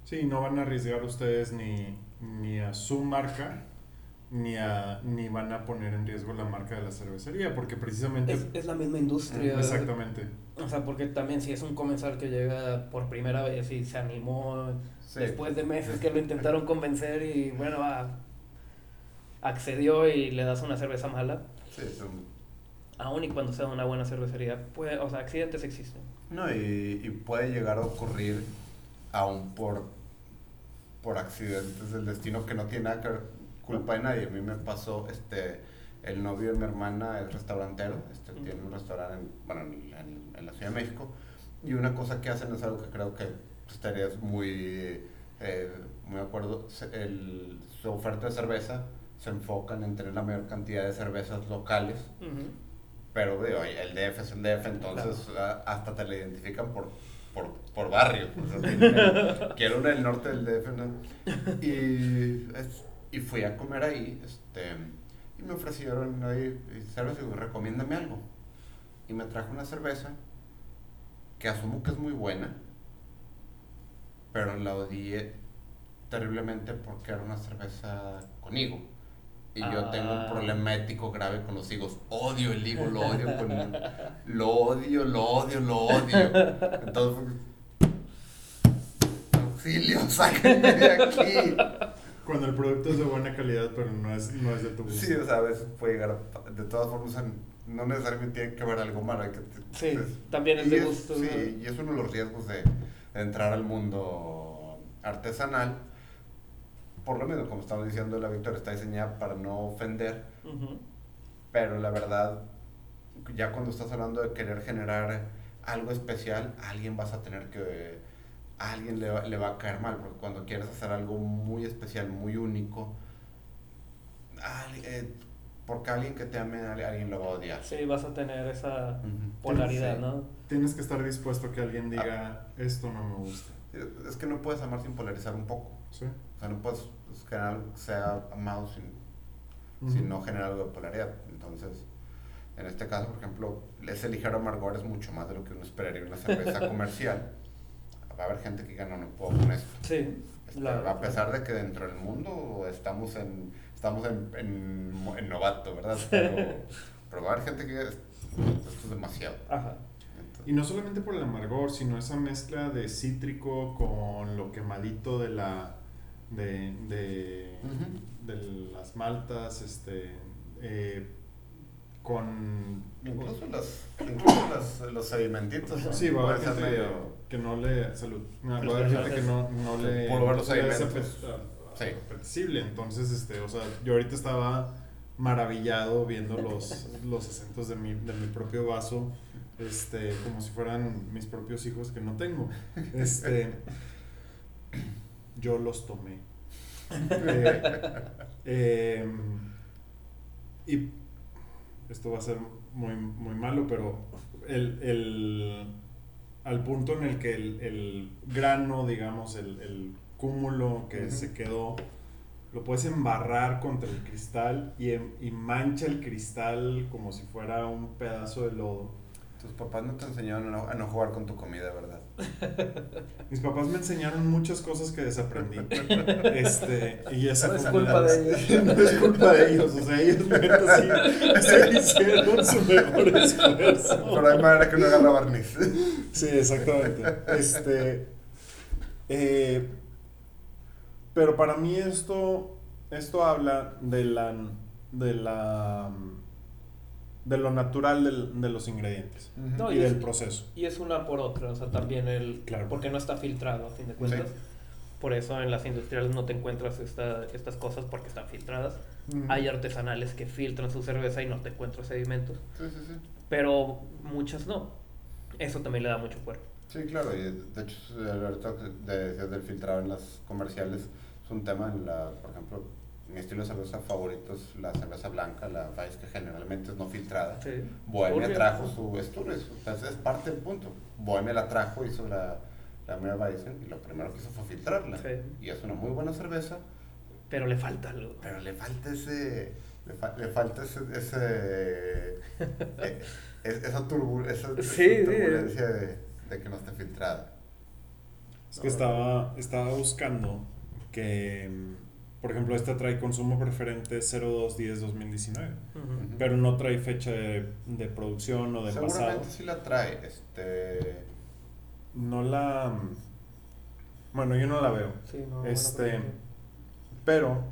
Sí, no van a arriesgar ustedes ni, ni a su marca, ni, a, ni van a poner en riesgo la marca de la cervecería, porque precisamente... Es, es la misma industria. Exactamente. O sea, porque también si es un comensal que llega por primera vez y se animó Sí. después de meses que lo intentaron convencer y bueno, ah, accedió y le das una cerveza mala, Sí, aun y cuando sea una buena cervecería, puede, o sea, accidentes existen. No, y, y puede llegar a ocurrir aún por, por accidentes del destino que no tiene nada que ver culpa de nadie. A mí me pasó, este, el novio de mi hermana es restaurantero, este, tiene un restaurante en, bueno, en, en- la Ciudad de México, y una cosa que hacen es algo que creo que estarías muy, eh, muy de acuerdo, el- su oferta de cerveza se enfocan en tener la mayor cantidad de cervezas locales pero digo, el DF es el DF, entonces a- hasta te la identifican por, por, por barrio. O sea, tienen- quiero una del norte del DF. ¿no? Y, es- y fui a comer ahí este, y me ofrecieron ahí cerveza y digo, recomiéndame algo. Y me trajo una cerveza que asumo que es muy buena, pero la odié terriblemente porque era una cerveza con higo. Y yo tengo un Ah. problema ético grave con los higos. Odio el higo, lo odio con... *laughs* Lo odio, lo odio, lo odio. Entonces... Auxilio, sáquenme de aquí. Cuando el producto es de buena calidad, pero no es, no es de tu gusto. Sí, o sea, a veces puede llegar a... De todas formas, no necesariamente tiene que haber algo malo. hay que- Sí, es- también es de gusto, Sí, ¿no? y es uno de los riesgos de, de entrar al mundo artesanal. Por lo mismo, como estamos diciendo, la Victoria está diseñada para no ofender, Ujú. pero la verdad, ya cuando estás hablando de querer generar algo especial, a alguien vas a tener que... A alguien le va, le va a caer mal, porque cuando quieres hacer algo muy especial, muy único, ali- eh, porque alguien que te ame, alguien lo va a odiar. Sí, vas a tener esa Ujú. polaridad, Sí. ¿no? Tienes que estar dispuesto a que alguien Ah. diga, esto no me gusta. Es que no puedes amar sin polarizar un poco. ¿Sí? Sea, no puedes pues, generar algo que sea amado sin, sin no generar algo de polaridad. Entonces, en este caso, por ejemplo, ese ligero amargor es mucho más de lo que uno esperaría en una cerveza *laughs* comercial. Va a haber gente que diga, no, no puedo con esto. Sí. Este, la- a pesar de que dentro del mundo estamos en, estamos en, en, en novato, ¿verdad? *laughs* Pero, pero va a haber gente que diga, esto es demasiado. Ajá. Y no solamente por el amargor, sino esa mezcla de cítrico con lo quemadito de la de, de, de las maltas, este eh, con Incluso, las, incluso las, los sedimentitos. ¿no? sí va a haber medio- que no le salud va a haber gente que no, no le Por ver los apet- Sí. apetecible entonces este o sea yo ahorita estaba maravillado viendo los *laughs* los acentos de mi, de mi propio vaso este como si fueran mis propios hijos que no tengo este yo los tomé *laughs* Eh, em, y esto va a ser muy, muy malo, pero el, el- al punto en el que el, el grano, digamos, el, el cúmulo que se quedó, lo puedes embarrar contra el cristal y, em- y mancha el cristal como si fuera un pedazo de lodo. Tus papás no te enseñaron a no, a no jugar con tu comida, ¿verdad? *laughs* Mis papás me enseñaron muchas cosas que desaprendí. *laughs* Este, y esa No es culpa de ellos. *laughs* no es culpa de ellos, o sea, ellos neta, sí, sí hicieron su mejor esfuerzo. Pero hay manera que no agarra barniz. Sí, exactamente. Este, eh, pero para mí esto, esto habla de la, de la, de lo natural del- de los ingredientes No, y y del es- proceso. Y es una por otra, o sea, también el... Claro. Porque no está filtrado, a fin de cuentas. Sí. Por eso en las industriales no te encuentras esta- estas cosas porque están filtradas. Hay artesanales que filtran su cerveza y no te encuentras sedimentos. Sí, sí, sí. Pero muchas no. Eso también le da mucho cuerpo. Sí, claro, y de hecho, que de- decías del filtrado en las comerciales es un tema en la, por ejemplo, mi estilo de cerveza favorito es la cerveza blanca, la Weiss, que generalmente es no filtrada. Sí. Bohemia trajo su Sturris, entonces es parte del punto. Bohemia la trajo, hizo la, la Meyer Weizen y lo primero que hizo fue filtrarla. Sí. Y es una muy buena cerveza, Pero le falta algo. pero le falta ese. Le, fa- le falta ese. ese *laughs* eh, es- esa, turbu- esa, esa Sí, sí. turbulencia de, de que no esté filtrada. Es que estaba, estaba buscando que, mm, por ejemplo, esta trae consumo preferente 02-10-2019, Ujú. pero no trae fecha de, de producción o de pasado. Seguramente sí la trae. Este. No la... Bueno, yo no la veo. Sí, no, bueno, Este, pero,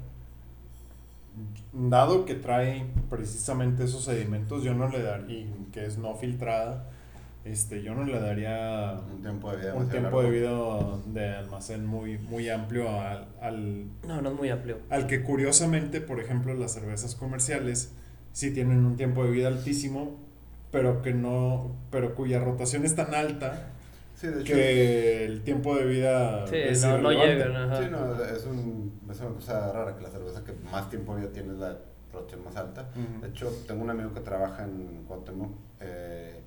dado que trae precisamente esos sedimentos, yo no le daría, y que es no filtrada, este, yo no le daría Un tiempo de vida. un tiempo de vida de almacén muy, muy amplio al, al, No, no es muy amplio. al que curiosamente, por ejemplo, las cervezas comerciales sí tienen un tiempo de vida altísimo, pero que no, pero cuya rotación es tan alta Sí, de hecho. que el tiempo de vida Sí, es no, no. Ajá. Sí, no, es, un, es una cosa rara que la cerveza que más tiempo de vida tiene es la rotación más alta. De hecho, tengo un amigo que trabaja en Cuauhtémoc eh,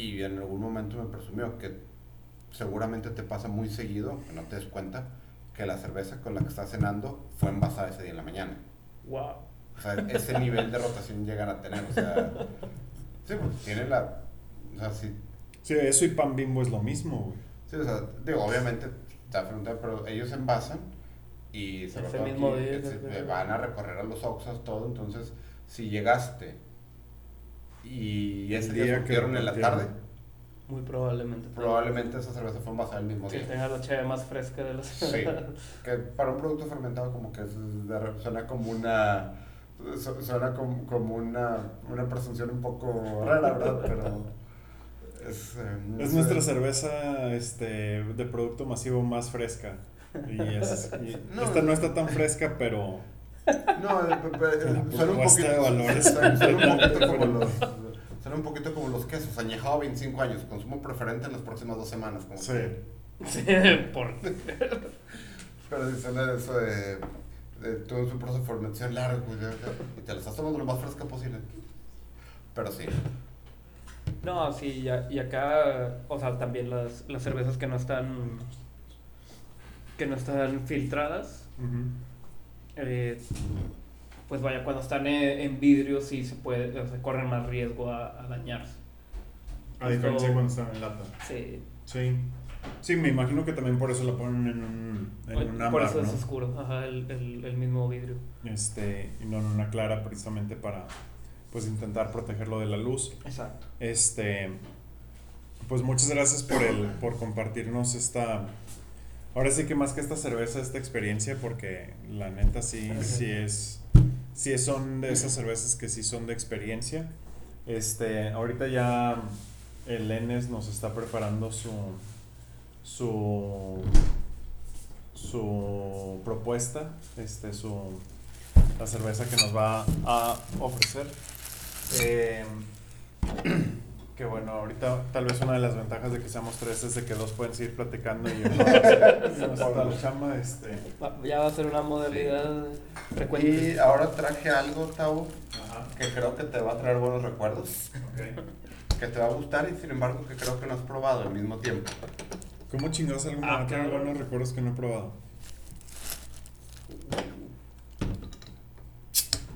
y en algún momento me presumió que seguramente te pasa muy seguido, que no te des cuenta, que la cerveza con la que estás cenando fue envasada ese día en la mañana. Wow. O sea, ese nivel de rotación llegan a tener. O sea, sí, porque tiene la. O sea, sí, Sí, eso y pan bimbo es lo mismo, güey. sí, o sea, digo, obviamente está frontal, pero ellos envasan y se Ese mismo aquí, día, van a recorrer a los Oxas, todo. Entonces, si llegaste y ese día día que en la tarde, Muy probablemente. probablemente esa cerveza fue envasada el mismo Que día. tenga la cheve más fresca de las. Sí, que para un producto fermentado como que suena como una su- suena como, como una, una presunción un poco rara, ¿verdad? Pero es, eh, no Es nuestra cerveza este, de producto masivo más fresca. Y es- y *laughs* No. esta no está tan fresca, pero No, eh, La suena un poquito de valores. *laughs* suena- suena un poquito como los suena un poquito como los quesos, añejado 25 años, consumo preferente en las próximas dos semanas, como sí. que- Sí, *laughs* por. *laughs* pero si suena eso de, de todo su proceso de fermentación largo y te lo estás tomando lo más fresca posible. Pero sí. No, sí, y, a- y acá, o sea, también las, las cervezas que no están. que no están filtradas, Ujú. Eh, pues vaya, cuando están en, en vidrio sí se puede, o sea, corren más riesgo a, a dañarse. A diferencia de cuando están en lata. Sí, Sí. Sí, me imagino que también por eso la ponen en un, en un por ámbar, eso es oscuro, ajá, el, el, el mismo vidrio. Este, y no en una clara precisamente para pues intentar protegerlo de la luz. Exacto. Este, pues muchas gracias por el, por compartirnos esta, ahora sí que más que esta cerveza, esta experiencia, porque la neta sí, sí es, sí son de esas cervezas que sí son de experiencia. Este, ahorita ya el Enes nos está preparando su, su, su propuesta, este, su, la cerveza que nos va a ofrecer. Eh, *clears throat* que bueno, ahorita tal vez una de las ventajas de que seamos tres es de que dos pueden seguir platicando y uno *laughs* no está la chamba, este. Ya va a ser una modalidad Y frecuente. ahora traje algo, Tau, Ajá. que creo que te va a traer buenos recuerdos, que te va a gustar y sin embargo que creo que no has probado al mismo tiempo. ¿Cómo chingados algo me Ah, va a buenos recuerdos que no he probado?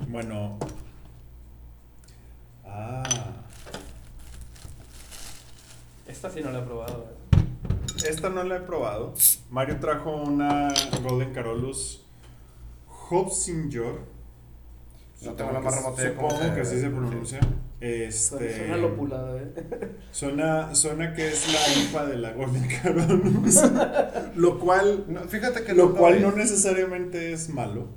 Bueno. Ah. Esta sí no la he probado. Esta no la he probado. Mario trajo una Golden Carolus Hobsinger. No tengo la más remota idea de cómo Supongo que así se sí. pronuncia. Este, Suena lopulada, ¿eh? *laughs* Suena, suena que es la IPA de la Golden *laughs* lo cual, No, fíjate que lo no cual es. no necesariamente es malo.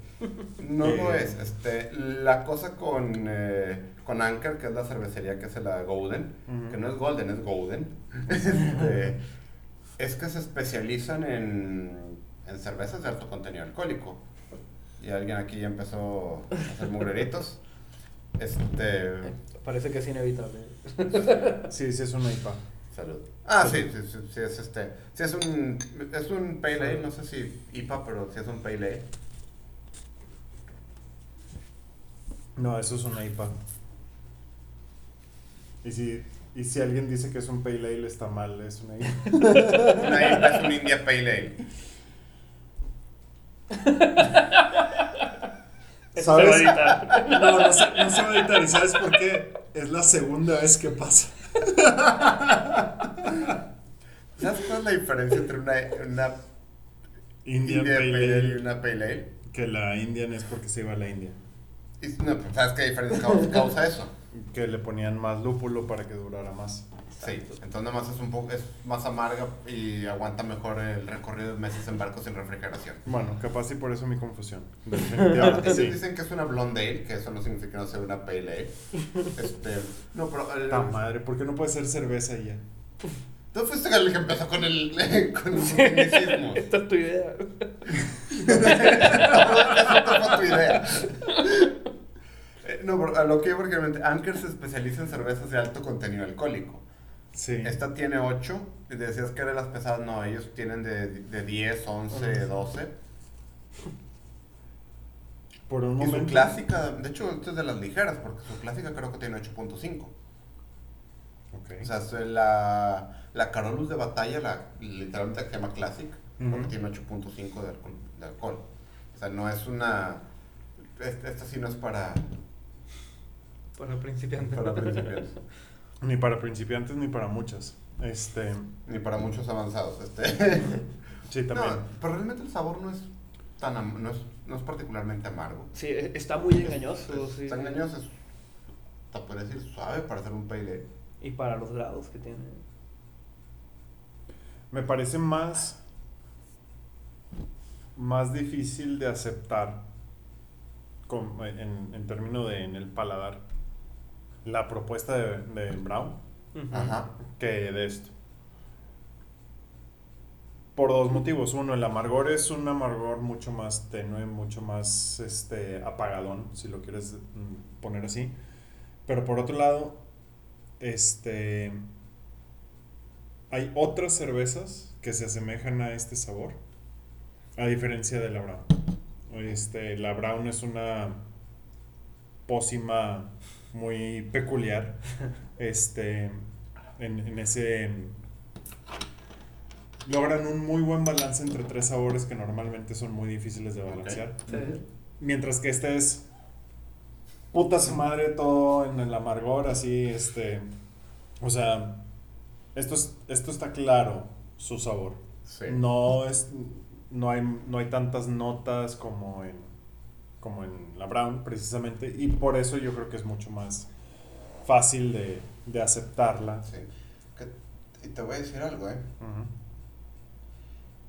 No lo Eh. es. Este, la cosa con, eh, con Anchor, que es la cervecería que hace la Golden, que no es Golden, es Golden, *laughs* este, es que se especializan en, en cervezas de alto contenido alcohólico. Y alguien aquí ya empezó a hacer mugreritos. *laughs* Este, Parece que es inevitable. *laughs* Sí, sí es una IPA. salud. Ah, sí, sí, sí, sí, es este, sí es un, es un pale ale, no sé si IPA, pero sí es un pale ale. No, eso es una IPA. Y si, y si alguien dice que es un Pale Ale, está mal, es una IPA. *laughs* Una IPA es un India Pale Ale. Esto se va a ¿Sabes? editar. No, no se, no se va a editar. ¿Y sabes por qué? Es la segunda vez que pasa. *laughs* ¿Sabes cuál es la diferencia entre una, una Indian India Pale Pale Ale y una Pale Ale? Que la Indian es porque se iba a la India. No, pues, ¿Sabes qué diferencia causa eso? Que le ponían más lúpulo para que durara más. Sí, entonces nada más es un poco, es más amarga y aguanta mejor el recorrido de meses en barco sin refrigeración. Bueno, capaz y por eso mi confusión. *laughs* Ahora, Definitivamente ellos sí. dicen que es una blonde ale, que eso no significa que no sea una pale ale. *laughs* Este, no, pero el, Ta madre, ¿por qué no puede ser cerveza y ya? tú fuiste el que empezó con el *laughs* con los tecnicismos. Esta es tu idea. Esa fue tu idea. Eh, No, pero a lo que yo porque realmente Anker se especializa en cervezas de alto contenido alcohólico. Sí. Esta tiene 8, y decías que eran las pesadas, no, ellos tienen de, de 10, 11, 12. Por un Y su clásica, de hecho, esta es de las ligeras, porque su clásica creo que tiene 8.5. Ok. O sea, es la, la Carolus de batalla, la, literalmente se llama Classic, Ujú. porque tiene 8.5 de alcohol, de alcohol. O sea, no es una... Esta, esta sí no es para, Para principiantes. para principiantes, *laughs* Ni para principiantes ni para muchas. Este. ni para muchos avanzados. Este. *laughs* Sí, No, también. pero realmente el sabor no es tan am- no es, no es particularmente amargo. Sí, e- está muy engañoso. Es- sí. Está engañoso, es, hasta podría decir suave para hacer un pale ale. Y para los grados que tiene. Me parece más. Más difícil de aceptar. con- en, en términos de en el paladar. La propuesta de, de Brown. Ajá. que de esto. Por dos motivos. Uno, el amargor es un amargor mucho más tenue, mucho más este, apagadón, si lo quieres mm, poner así. Pero por otro lado, este, hay otras cervezas que se asemejan a este sabor, a diferencia de la Brown. Este, la Brown es una pócima muy peculiar *laughs* este, en, en ese... Logran un muy buen balance entre tres sabores que normalmente son muy difíciles de balancear. Sí. Mientras que este es puta su madre todo en el amargor, así, este... O sea, esto, es, esto está claro, su sabor. Sí. No es no hay, no hay tantas notas como en como en la Brown precisamente y por eso yo creo que es mucho más fácil de, de aceptarla. Sí. Que- y te voy a decir algo, ¿eh?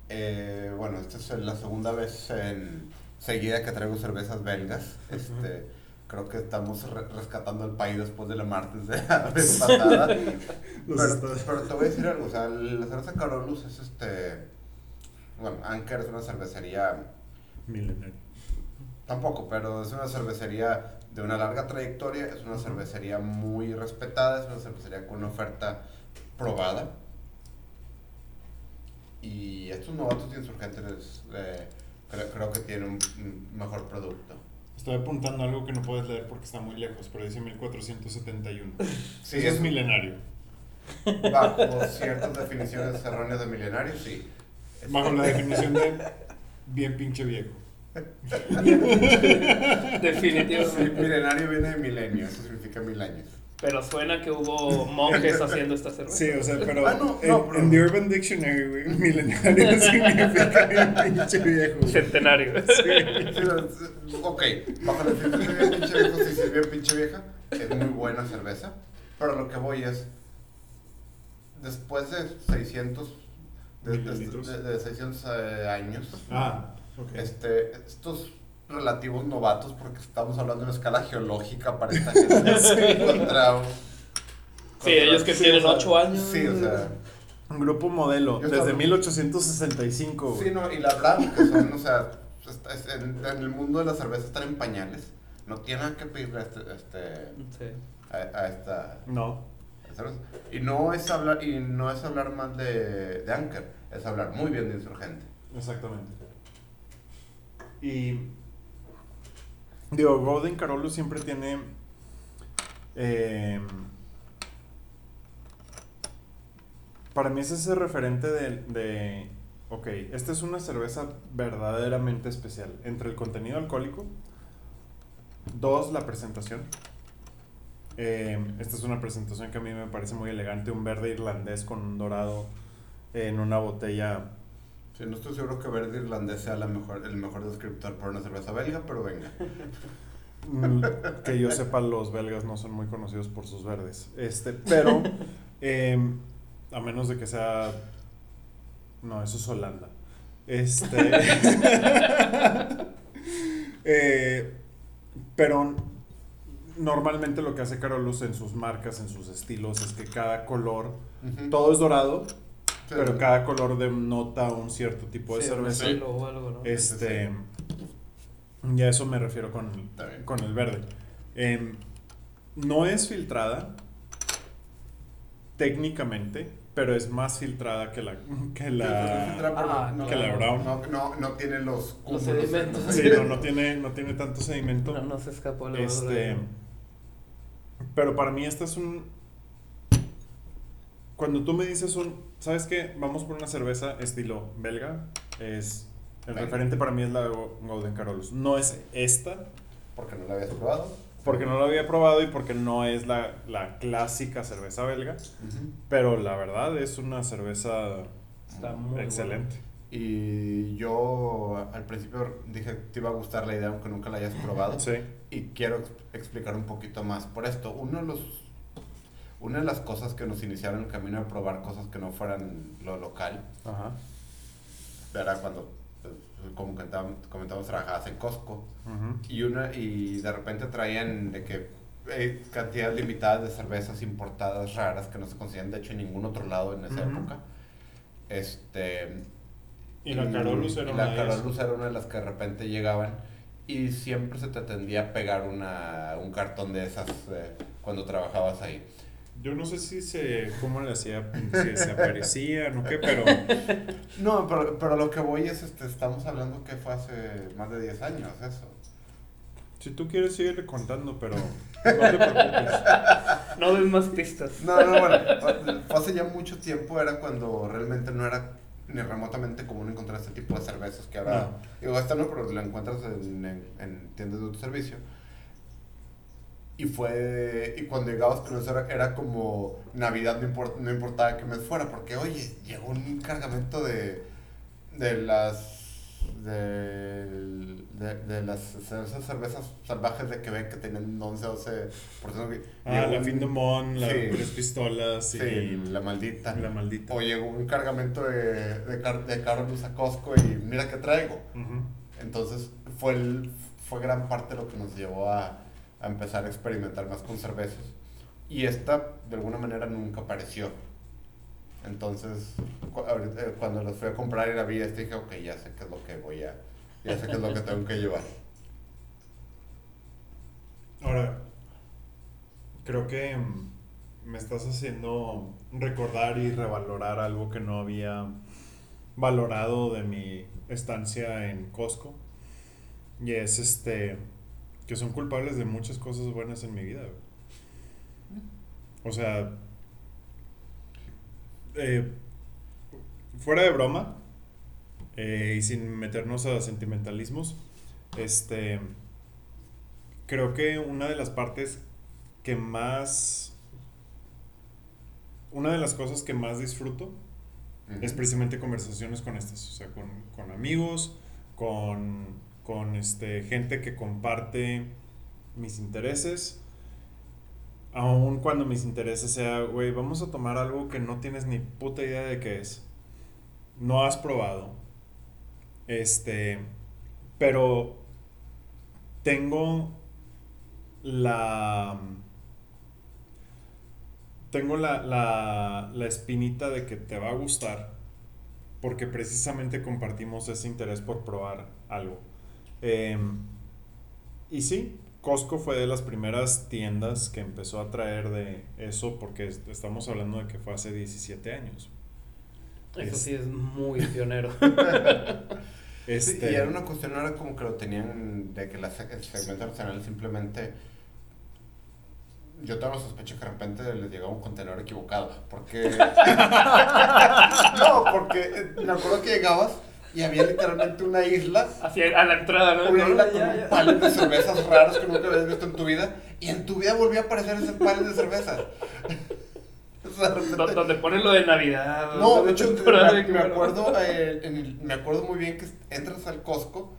Eh, bueno, esta es la segunda vez en seguida que traigo cervezas belgas. Este, creo que estamos re- rescatando el país después de la martes de la vez pasada. Pero, te voy a decir algo, o sea, la cerveza Carolus es este, bueno, Anker es una cervecería, Milenario. Tampoco, pero es una cervecería de una larga trayectoria, es una cervecería muy respetada, es una cervecería con una oferta probada. Y estos novatos insurgentes eh, creo, creo que tienen un, mejor producto. Estoy apuntando algo que no puedes leer porque está muy lejos, pero dice 1471. Sí, Eso es milenario. Bajo *laughs* ciertas definiciones erróneas de milenario, sí. Bajo la definición de bien pinche viejo. *laughs* Sí, Definitivamente. milenario viene de milenio, eso significa mil años. Pero suena que hubo monjes haciendo esta cerveza. Sí, o sea, pero, Ah, no, en, no, pero- en The Urban Dictionary, güey, milenario *laughs* significa bien pinche viejo. Centenario. Sí, no, ok, bajo la definición de bien pinche viejo, sí, sí, es bien pinche vieja, es muy buena cerveza, pero lo que voy es, después de 600, de, de- de- de 600 eh, años, Ah, este, estos relativos novatos, porque estamos hablando de una escala geológica para esta gente, *laughs* Sí. contra, Sí, ellos que Sí, tienen o sea, 8 años. sí, o sea, Un grupo modelo, Yo desde estaba- 1865, güey. sí, no, y la verdad, que son, o sea, en, en el mundo de la cerveza están en pañales, no tienen que pedirle a este, este Sí. a, a esta No. cerveza. Y no es hablar, y no es hablar mal de, de Anker, es hablar muy bien de Insurgente. Exactamente. Y. Digo, Golden Carolo siempre tiene. eh, para mí es ese referente de, de. Ok, esta es una cerveza verdaderamente especial. Entre el contenido alcohólico. Dos, la presentación. Eh, esta es una presentación que a mí me parece muy elegante. Un verde irlandés con un dorado en una botella Sí, no estoy seguro que verde irlandés sea la mejor, el mejor descriptor para una cerveza belga, pero venga. Mm, que yo sepa, los belgas no son muy conocidos por sus verdes. Este, pero, *laughs* em, a menos de que sea. No, eso es Holanda. Este. *laughs* eh, pero normalmente lo que hace Carolus en sus marcas, en sus estilos, es que cada color. Todo es dorado, Sí. pero cada color denota un cierto tipo de Sí, un cerveza. o algo, ¿no? Este. Y a eso me refiero con, bien. con el verde. Em, no es filtrada técnicamente, pero es más filtrada que la que la pero Ah, no, que la brown. No, no, no tiene los cúmulos, sedimentos. no Sí, no, no tiene no tiene tanto sedimento. No, no se escapó la Este, pero para mí esta es un cuando tú me dices un, ¿sabes qué? Vamos por una cerveza estilo belga, es el Belga. referente para mí es la Golden Carolus. No es esta, Porque no la habías probado. porque no la había probado y porque no es la, la clásica cerveza belga, pero la verdad es una cerveza Está muy excelente. Y yo al principio dije que te iba a gustar la idea aunque nunca la hayas probado. Sí. Y quiero ex- explicar un poquito más por esto. Uno de los, una de las cosas que nos iniciaron el camino de probar cosas que no fueran lo local Ajá. era cuando, pues, como comentábamos, comentábamos, trabajabas en Costco. Y, una, y de repente traían de que eh, cantidades limitadas de cervezas importadas raras que no se conseguían de hecho en ningún otro lado en esa época. Este, Y la Carolus era la una era una de las que de repente llegaban y siempre se te tendía a pegar una, un cartón de esas eh, cuando trabajabas ahí. Yo no sé si se, cómo le hacía, si se aparecían o qué, pero No, pero, pero lo que voy es, este, estamos hablando que fue hace más de 10 años eso. si tú quieres síguele contando, pero no te *laughs* preocupes. No des más pistas. No, no, bueno, fue hace ya mucho tiempo, era cuando realmente no era ni remotamente común encontrar este tipo de cervezas que ahora, No. digo, esta no, pero la encuentras en, en, en tiendas de autoservicio. Y fue, y cuando llegabas con eso era, era como Navidad, no, import- no importaba que mes fuera, porque oye, llegó un cargamento de, de las, de, de, de las esas cervezas salvajes de Quebec que tenían 11, 12 Ah, Llegó la un- fin de Mon, las Sí. tres pistolas y Sí, la maldita. la maldita. O llegó un cargamento de, de, car de Carlos a Costco y mira qué traigo. Entonces fue, el, fue gran parte de lo que nos llevó a, a empezar a experimentar más con cervezas. Y esta de alguna manera nunca apareció. Entonces eh, cuando los fui a comprar y la vi, este, dije, ok, ya sé qué es lo que voy a, ya sé qué es lo que tengo que llevar. Ahora, creo que mm, me estás haciendo recordar y revalorar algo que no había valorado de mi estancia en Costco. Y es este que son culpables de muchas cosas buenas en mi vida. güey. O sea, eh, fuera de broma eh, y sin meternos a sentimentalismos, este, creo que una de las partes que más, una de las cosas que más disfruto es precisamente conversaciones con estas, o sea, con, con amigos, con, con este, gente que comparte mis intereses, aun cuando mis intereses sea, güey, vamos a tomar algo que no tienes ni puta idea de qué es, no has probado, este, pero tengo la tengo la, la, la espinita de que te va a gustar porque precisamente compartimos ese interés por probar algo. Em, y sí, Costco fue de las primeras tiendas que empezó a traer de eso porque es- estamos hablando de que fue hace 17 años. Eso Es- sí es muy *laughs* pionero. Sí, Este, y era una cuestión, no era como que lo tenían de que la el segmento nacional simplemente. Yo tengo la sospecha que de repente les llegaba un contenedor equivocado. Porque. *laughs* *laughs* no, porque eh, me acuerdo que llegabas y había literalmente una isla. Hacia a la entrada, ¿no? Una isla ya, con ya. un palet de cervezas raras que nunca habías visto en tu vida. Y en tu vida volvió a aparecer ese palet de cervezas. O sea, de repente- Do- Donde ponen lo de Navidad. no, de hecho, me, acuerdo, eh, en el- me acuerdo muy bien que entras al Costco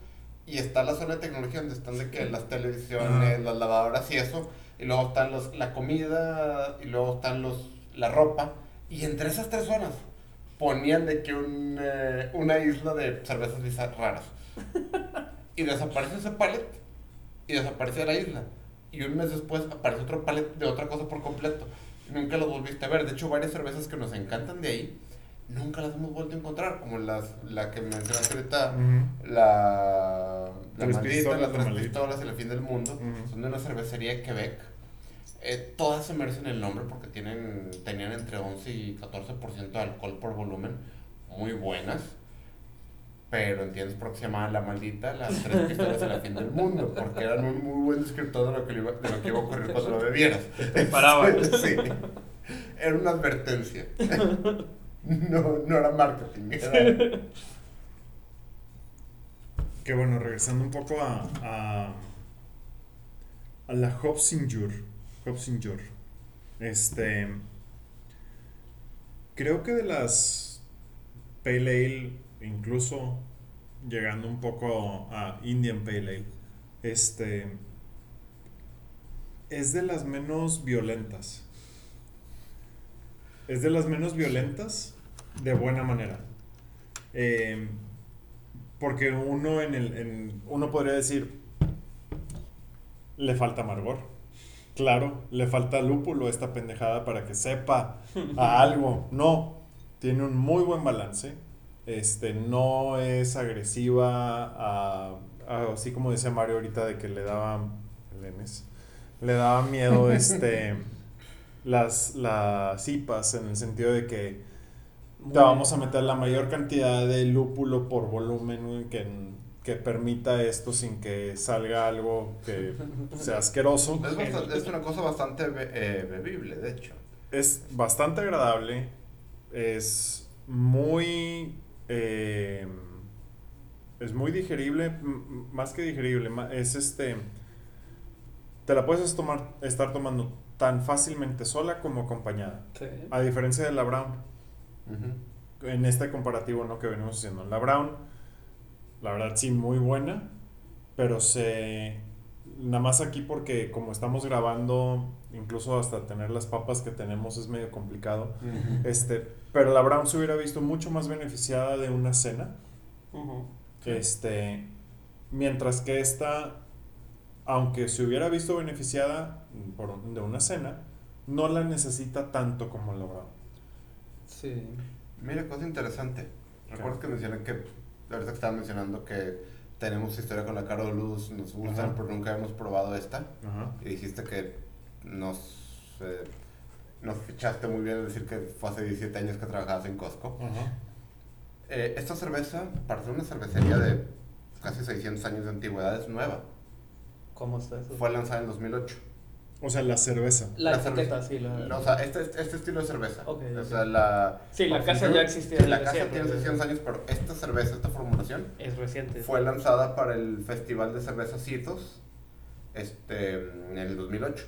y está la zona de tecnología donde están de que las televisiones, las lavadoras y eso, y luego están los, la comida y luego están los, la ropa, y entre esas tres zonas ponían de que un, eh, una isla de cervezas raras. Y desaparece ese palet y desaparece la isla. Y un mes después aparece otro palet de otra cosa por completo. Nunca los volviste a ver. De hecho, varias cervezas que nos encantan de ahí, nunca las hemos vuelto a encontrar. Como las, la que mencionaste ahorita, ujú. la, la Tres maldita, las la tres pistolas el fin del mundo. Son de una cervecería de Quebec. Eh, todas se merecen el nombre porque tienen, tenían entre 11 y 14% de alcohol por volumen. Muy buenas. Pero entiendes por qué se llamaban La Maldita, las tres *laughs* pistolas y el fin del mundo. Porque eran un muy buen descriptor de lo que, le iba, de lo que iba a ocurrir cuando lo bebieras. *laughs* paraban. *laughs* Sí. Era una advertencia. No, no era marketing. Era... Que bueno, regresando un poco a, a, a la Hopsinger. Hopsinger. Este. Creo que de las Pale Ale, incluso llegando un poco a Indian Pale Ale, este. Es de las menos violentas. Es de las menos violentas de buena manera. Eh, porque uno en el. en- uno podría decir. Le falta amargor. Claro, le falta lúpulo a esta pendejada para que sepa a *laughs* algo. No. Tiene un muy buen balance. Este, no es agresiva a, a- así como decía Mario ahorita de que le daba Lenes, le daba miedo *laughs* este las las en el sentido de que te vamos a meter la mayor cantidad de lúpulo por volumen que, que permita esto sin que salga algo que *laughs* sea asqueroso. Es, bastante- es una cosa bastante be- eh, bebible, de hecho. Es bastante agradable, es muy... eh, es muy digerible, más que digerible, es este... Te la puedes tomar, estar tomando tan fácilmente sola como acompañada. Sí. A diferencia de la Brown, en este comparativo ¿no? que venimos haciendo. La Brown, la verdad sí, muy buena, pero se... Nada más aquí porque como estamos grabando, incluso hasta tener las papas que tenemos es medio complicado. Este, pero la Brown se hubiera visto mucho más beneficiada de una cena. Este, mientras que esta, aunque se hubiera visto beneficiada por, de una cena, no la necesita tanto como la Brown. Sí. Mira, cosa interesante. ¿Recuerdas que mencioné que, ahorita que estaba mencionando que tenemos historia con la Caro Luz, nos gustan, Ajá. pero nunca hemos probado esta? Ajá. Y dijiste que nos, eh, nos fichaste muy bien al decir que fue hace 17 años que trabajabas en Costco. Ajá. Eh, esta cerveza, para ser una cervecería de casi 600 años de antigüedad, es nueva. ¿Cómo está eso? Fue lanzada en 2008. O sea, la cerveza. La, La cerveza. sí. La, No, o sea, este, este estilo de cerveza. Ok, o sea, la... sí, la casa ya existía. Sí, la casa siempre. tiene 600 años, pero esta cerveza, esta formulación, Es reciente. fue lanzada para el Festival de Cerveza Citos este, en el 2008.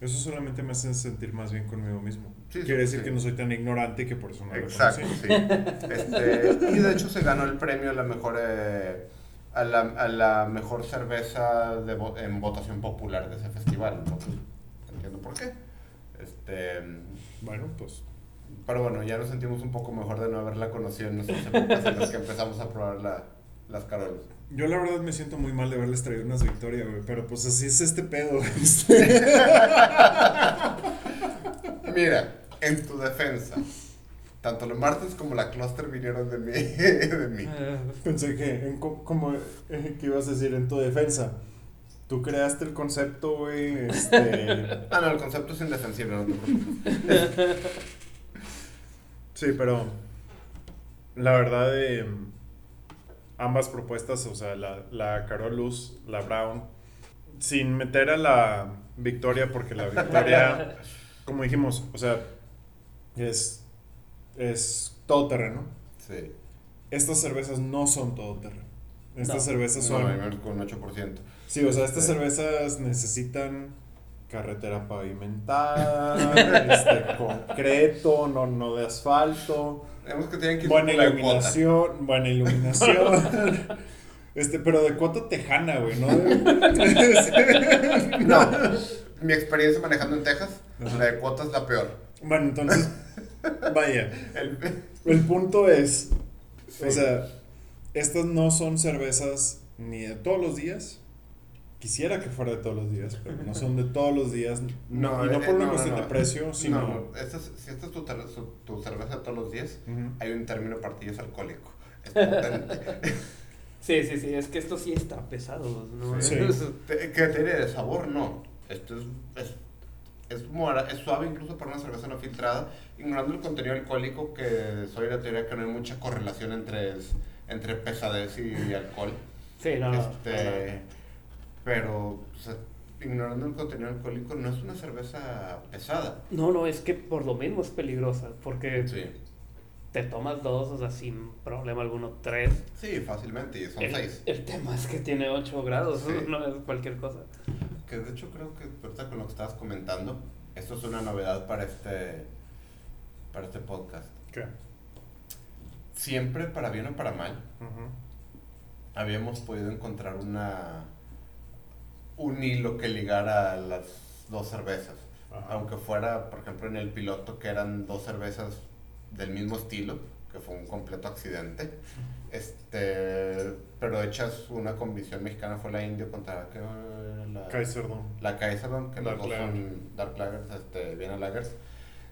Eso solamente me hace sentir más bien conmigo mismo. Sí, Quiere sí, decir sí. que no soy tan ignorante que por eso no lo Exacto, conocí. sí. Este, y de hecho se ganó el premio a la mejor, eh, a la, a la mejor cerveza de vo- en votación popular de ese festival. Entonces, entiendo por qué. Este, Bueno, pues pero bueno, ya nos sentimos un poco mejor de no haberla conocido en nuestras épocas en las que empezamos a probar la, las carolas. yo la verdad me siento muy mal de haberles traído unas victorias, güey. Pero pues así es este pedo. *laughs* este. Mira, en tu defensa, tanto la Martens como la Cluster vinieron de mí. *laughs* De mí. Pensé que, en co- como eh, que ibas a decir en tu defensa. Tú creaste el concepto, güey. Este. *laughs* Ah, no, el concepto es indefensible, no te preocupes. Sí, pero la verdad, eh, ambas propuestas, o sea, la, la Carol Luz, la Brown, sin meter a la Victoria, porque la Victoria, *laughs* como dijimos, o sea, es, es todoterreno. Sí. Estas cervezas no son todoterreno. Estas No. cervezas No, son... menos con 8%. Sí, o sea, estas cervezas necesitan carretera pavimentada, *laughs* este, concreto, no, no de asfalto. Vemos que tienen que ir Buena por la iluminación, buena iluminación. *laughs* Este, pero de cuota tejana, güey, ¿no? No, mi experiencia manejando en Texas, Ajá. la de cuota es la peor. bueno, entonces, vaya, El- el punto es, o sea, estas no son cervezas ni de todos los días. Quisiera que fuera de todos los días, pero no son de todos los días. *laughs* No, No, y no eh, por una no, no, cuestión no. de precio, sino... No, no, esta es- si esta es tu, tu cerveza de todos los días, hay un término partillas alcohólico. *laughs* Es potente. Sí, sí, sí, es que esto sí está pesado, ¿no? Sí. Te- que tiene de sabor, no. Esto es, es, es, mora- es suave incluso para una cerveza no filtrada, ignorando el contenido alcohólico, que soy la teoría que no hay mucha correlación entre, entre pesadez y alcohol. Sí, no, no, Este, pero, o sea, ignorando el contenido alcohólico, no es una cerveza pesada. no, no, es que por lo mismo es peligrosa, porque Sí, te tomas dos, o sea, sin problema alguno, tres. sí fácilmente, y son El, seis. el tema es que tiene 8 grados, Sí. *laughs* no es cualquier cosa. Que de hecho creo que ahorita con lo que estabas comentando, esto es una novedad para este, para este podcast. ¿Qué? Siempre, para bien o para mal, habíamos podido encontrar una un hilo que ligara las dos cervezas. Ajá. Aunque fuera, por ejemplo, en el piloto que eran dos cervezas del mismo estilo, que fue un completo accidente. Este, pero hechas una convicción mexicana fue la Indio contra ¿qué era la Kaiser Dome. la Kaiserman, que los Dark dos Lager. son Dark Lagers, este, Vienna Lagers,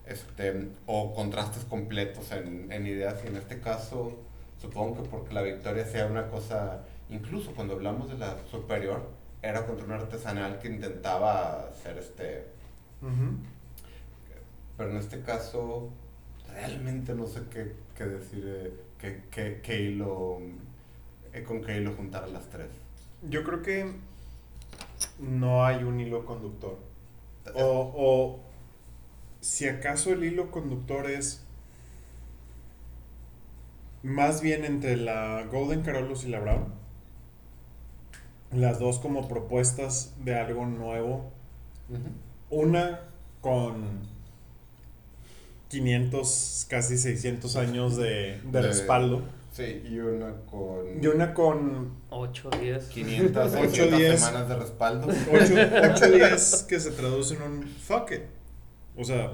este, o contrastes completos en, en ideas, y en este caso, supongo que porque la victoria sea una cosa, incluso cuando hablamos de la superior, era contra un artesanal que intentaba hacer este, pero en este caso, realmente no sé qué, qué decir, eh, qué, qué, qué hilo, eh, con qué hilo juntar las tres. Yo creo que no hay un hilo conductor. O, o si acaso el hilo conductor es más bien entre la Golden Carolus y la Brown. Las dos como propuestas de algo nuevo. Una con 500, casi 600 años de, de De- respaldo. Sí, y una con Y una con 8, 10. 500, Ocho, 600 diez. semanas de respaldo. 8 *laughs* días que se traduce en un fuck it. O sea,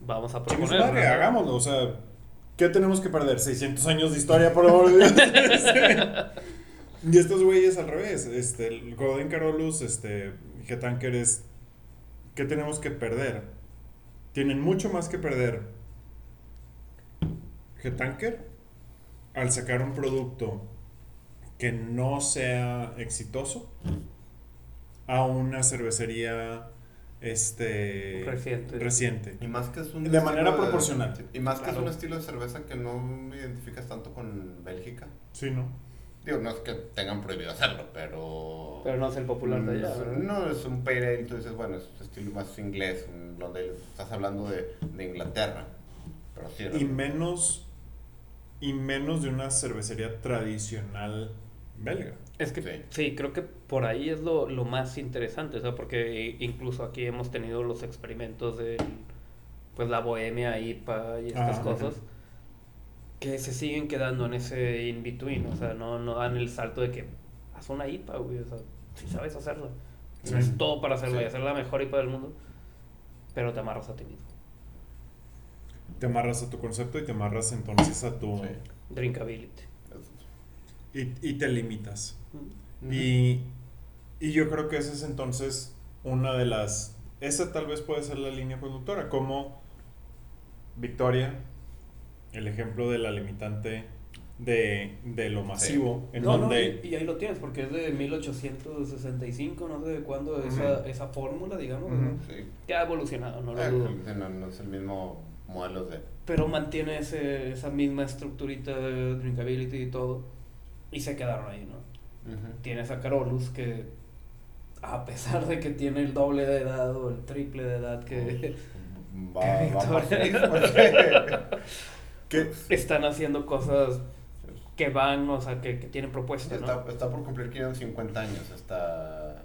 Vamos a proponer. madre, ¿no? hagámoslo. O sea, ¿qué tenemos que perder? 600 años de historia, por favor. *laughs* y estos güeyes al revés. Este, el Golden Carolus, este, G-Tanker es. ¿Qué tenemos que perder? Tienen mucho más que perder. G-Tanker, al sacar un producto que no sea exitoso, a una cervecería este Reciente. reciente. Y más que es un De manera proporcional. Y más que es un estilo de cerveza que no me identificas tanto con Bélgica. Sí, ¿no? Digo, no es que tengan prohibido hacerlo, pero... Pero no es el popular de allá. ¿verdad? No, es un pale ale, tú dices, bueno, es estilo más inglés, un blonde ale. Estás hablando de, de Inglaterra. Pero sí, Y menos, y menos de una cervecería tradicional belga. Es que Sí. sí. creo que por ahí es lo, lo más interesante, o sea, porque incluso aquí hemos tenido los experimentos de pues la bohemia, IPA y estas Ah, cosas que se siguen quedando en ese in between, o sea, no, no dan el salto de que haz una IPA, güey, o sea, si sabes hacerla, Sí. tienes todo para hacerla Sí. y hacer la mejor IPA del mundo, pero te amarras a ti mismo. Te amarras a tu concepto y te amarras entonces a tu... Drinkability. Y, y te limitas. Ujú. Y, y yo creo que esa es entonces una de las... Esa tal vez puede ser la línea conductora, como Victoria, el ejemplo de la limitante de, de lo masivo, en No, no, donde... y, y ahí lo tienes, porque es de 1865, no sé de cuándo, esa, esa fórmula, digamos. ¿no? Sí. que ha evolucionado, no lo Ah, dudo. no, no es el mismo modelo de... Pero mantiene ese, esa misma estructurita de drinkability y todo, y se quedaron ahí, ¿no? Ujú. Tienes a Carolus que, a pesar de que tiene el doble de edad o el triple de edad que *laughs* Va, Que va más Victoria. *laughs* que, están haciendo cosas que van, o sea, que, que tienen propuesta, ¿no? Está, está por cumplir 550 años. Está,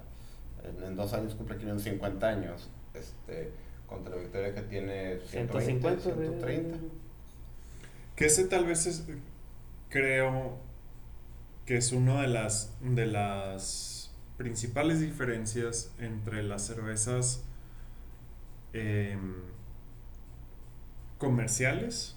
en, en dos años cumple 550 años. Este, contra Victoria que tiene 120, 150, de- 130. que ese tal vez es, creo que es una de las, de las principales diferencias entre las cervezas em, comerciales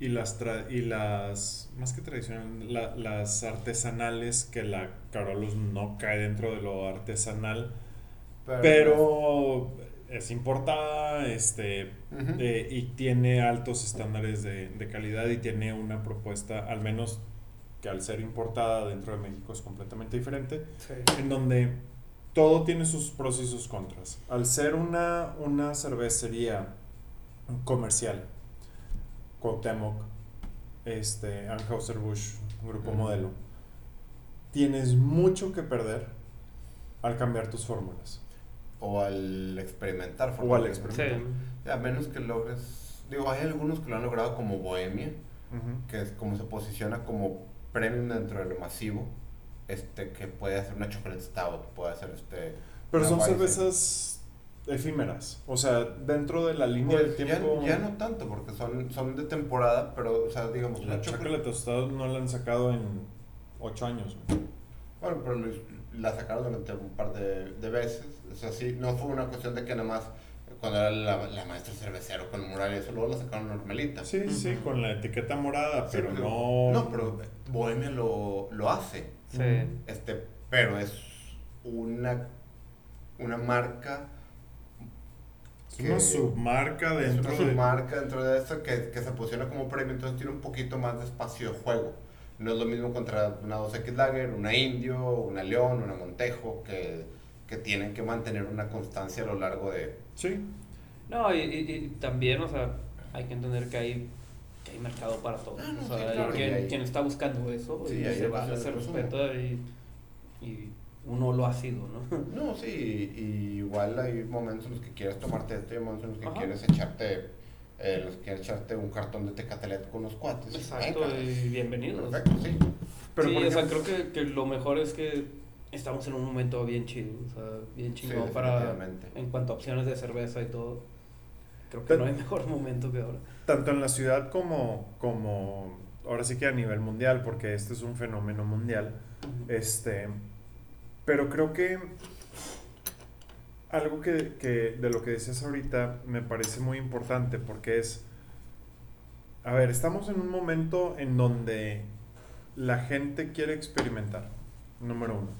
y las, tra- y las, más que tradicionales, la- las artesanales, que la Carolus no cae dentro de lo artesanal, pero es importada, este, eh, y tiene altos estándares de, de calidad y tiene una propuesta, al menos que al ser importada dentro de México es completamente diferente, Sí. en donde todo tiene sus pros y sus contras. Al ser una, una cervecería comercial, Cuauhtémoc, este, Anheuser-Busch, Grupo. Modelo, tienes mucho que perder al cambiar tus fórmulas. O al experimentar. O al experimentar. Sí. A menos que logres. Digo, hay algunos que lo han logrado como Bohemia, que es como se posiciona como premium dentro de lo masivo. Este, que puede hacer una chocolate stout, puede hacer este. Pero son cervezas efímeras. O sea, dentro de la línea Pues, del tiempo. ya no tanto, porque son, son de temporada, pero, o sea, digamos, La chocolate. tostada no la han sacado en 8 años. güey. Bueno, pero lo- la sacaron durante un par de, de veces. O sea, sí, no fue una cuestión de que nada más cuando era la, la maestra cervecero con el mural y eso, luego la sacaron normalita. Sí, sí, con la etiqueta morada, Sí, pero pero- no. No, pero Bohemia lo, lo hace. Sí. Este, pero es una, una marca. Es una submarca es dentro una de. submarca dentro de eso que, que se posiciona como premio, entonces tiene un poquito más de espacio de juego. No es lo mismo contra una 2X Lager, una Indio, una León, una Montejo, que, que tienen que mantener una constancia a lo largo de... Sí. No, y, y- y también, o sea, hay que entender que hay, que hay mercado para todo. Ah, no, o sea, sí, hay claro, quien, quien está buscando eso Sí, y se se de consumo. respeta y, y uno lo ha sido, ¿no? *laughs* No, sí, y igual hay momentos en los que quieres tomarte esto y hay momentos en los que Ajá. quieres echarte, eh, los que quieres echarte un cartón de tecatelet con unos cuates. Exacto, Venga. y bienvenidos. Perfecto, sí. Pero sí, o sea, creo que, que lo mejor es que estamos en un momento bien chido, o sea, bien Sí, chingón para, en cuanto a opciones de cerveza y todo. Creo que no hay mejor momento que ahora. Tanto en la ciudad como, como. Ahora sí que a nivel mundial, porque este es un fenómeno mundial. Este, pero creo que algo que, de lo que decías ahorita me parece muy importante porque es, a ver, estamos en un momento en donde la gente quiere experimentar, número uno.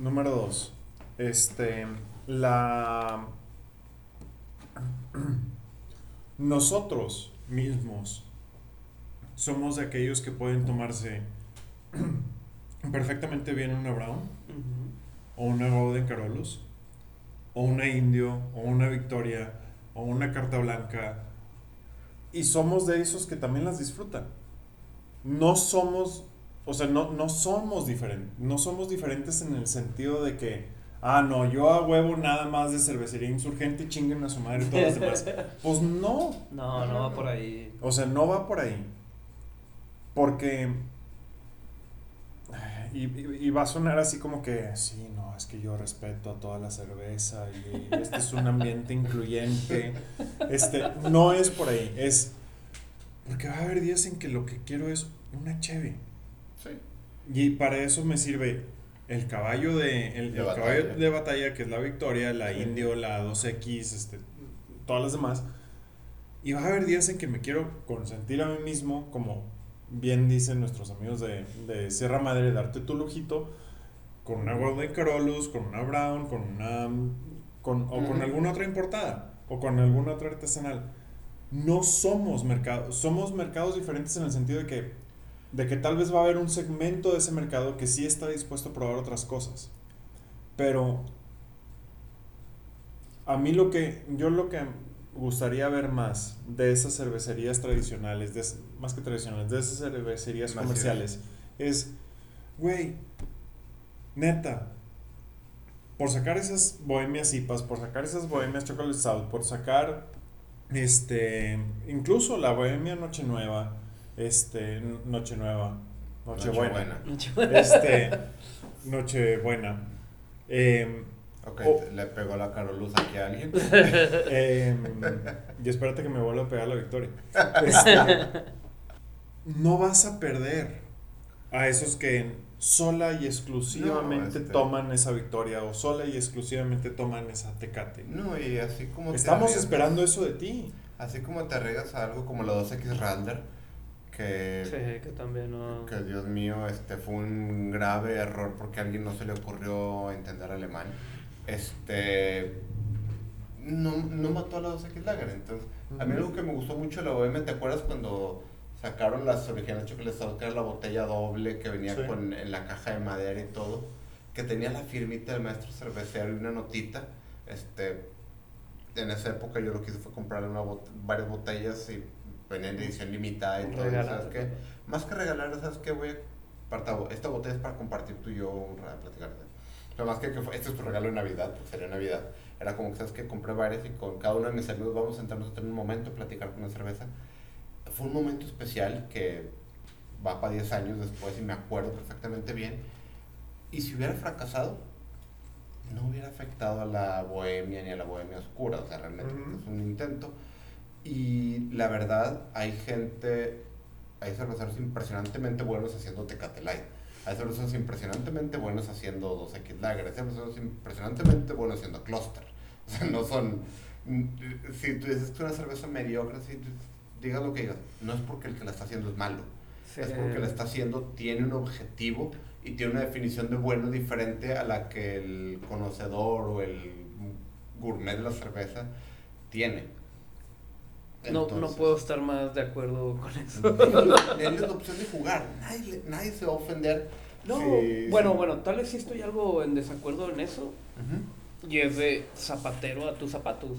Número dos, este, la... Nosotros mismos somos de aquellos que pueden tomarse perfectamente bien una Brown O una Golden Carolus o una Indio o una Victoria o una Carta Blanca y somos de esos que también las disfrutan. No somos o sea, no, no somos diferentes, no somos diferentes en el sentido de que, ah, no, yo a huevo nada más de cervecería insurgente chinguen a su madre todas las demás. *laughs* Pues no, No, no, va por ahí. o sea, no va por ahí. Porque. Y, y- y va a sonar así como que, sí, no, es que yo respeto a toda la cerveza y este es un ambiente incluyente. Este, no es por ahí, es. Porque va a haber días en que lo que quiero es una cheve. Sí. Y para eso me sirve el caballo de, el, De el batalla. caballo de batalla, que es la Victoria, la Sí. Indio, la 2X, este, todas las demás. Y va a haber días en que me quiero consentir a mí mismo, como bien dicen nuestros amigos de, de Sierra Madre, darte tu lujito con una Golden Carolus, con una Brown, con una. Con, o con alguna otra importada, o con alguna otra artesanal. No somos mercados, somos mercados diferentes en el sentido de que, de que tal vez va a haber un segmento de ese mercado que sí está dispuesto a probar otras cosas. Pero a mí lo que, yo lo que gustaría ver más de esas cervecerías tradicionales, de más que tradicionales, de esas cervecerías comerciales, es, güey, neta, por sacar esas bohemias IPAs, por sacar esas bohemias Chocolate Stout, por sacar, este, incluso la bohemia Noche Nueva, este, Noche Nueva, Nochebuena, Nochebuena. este, *laughs* Nochebuena, em, Ok, Oh. le pegó la caroluz aquí a alguien. *laughs* Em, y espérate que me vuelva a pegar la victoria. Este, no vas a perder a esos que sola y exclusivamente No, este- toman esa victoria o sola y exclusivamente toman esa tecate. No, y así como te Estamos esperando eso de ti. Así como te arriesgas a algo como la 2X Ralder, que, Sí, que también no. que Dios mío, este fue un grave error porque a alguien no se le ocurrió entender alemán. Este no, no mató a la 2X Lager. Entonces, a mí algo que me gustó mucho la OM, ¿te acuerdas cuando sacaron las originales Chocolate Stout, que era la botella doble que venía Sí. con en la caja de madera y todo? Que tenía la firmita del maestro cervecero y una notita. Este, en esa época yo lo que hice fue comprarle una bot- varias botellas y venían de edición limitada y todo. Regalar. ¿Sabes qué? Más que regalar, ¿sabes qué? Voy a esta botella es para compartir tú y yo un rato, platicar. Sea, más que que fue- este es tu regalo de Navidad, porque sería Navidad. Era como que, ¿sabes que Compré varias y con cada uno de mis amigos vamos a sentarnos a tener un momento, platicar con una cerveza. Fue un momento especial que va para 10 años después y me acuerdo perfectamente bien. Y si hubiera fracasado, no hubiera afectado a la bohemia ni a la bohemia oscura. O sea, realmente es un intento. Y la verdad, hay gente, hay cerveceros impresionantemente buenos haciendo Tecate Light. Hay cerveceros impresionantemente buenos haciendo 2X Lager. Hay cerveceros impresionantemente buenos haciendo Cluster. O sea, no son... mm, Si tú dices que una cerveza mediocre, si digas lo que digas, no es porque el que la está haciendo es malo. Sí. Es porque la está haciendo, tiene un objetivo y tiene una definición de bueno diferente a la que el conocedor o el gourmet de la cerveza tiene. No, no puedo estar más de acuerdo con eso. Denles *laughs* la opción de jugar. Nadie, nadie se va a ofender. No, bueno, bueno, tal vez sí estoy algo en desacuerdo en eso. Y es de zapatero a tus zapatos.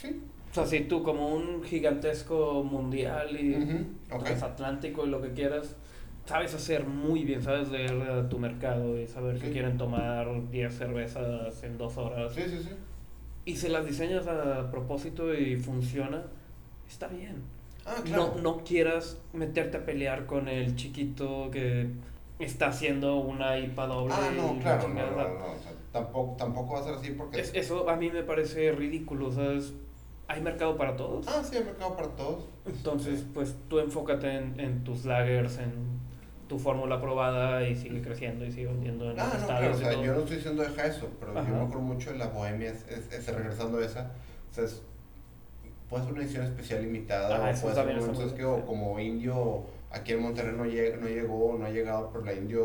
Sí. O sea, si tú como un gigantesco mundial y ok. transatlántico y lo que quieras, sabes hacer muy bien, sabes leer a tu mercado y saber que Sí. quieren tomar 10 cervezas en dos horas. Sí, sí, sí. Y si las diseñas a propósito y funciona, está bien. Ah, claro. No, no quieras meterte a pelear con el chiquito que está haciendo una IPA doble. Ah, no, la claro, no, no, no, o sea, tampoco, tampoco va a ser así porque... Es- eso a mí me parece ridículo, ¿sabes? Hay mercado para todos. Ah, sí, hay mercado para todos. Entonces, pues tú enfócate en, en tus lagers, en tu fórmula probada y sigue creciendo y sigue vendiendo en Ah, los no, estados claro, o sea, yo no estoy diciendo deja eso, pero yo Ajá. me acuerdo mucho de la bohemia, es, es- es- regresando a esa, o sea, es- puede ser una edición especial limitada, Ah, o puede ser un- sí. como indio, aquí en Monterrey no, llega, no llegó, no ha llegado, pero la indio,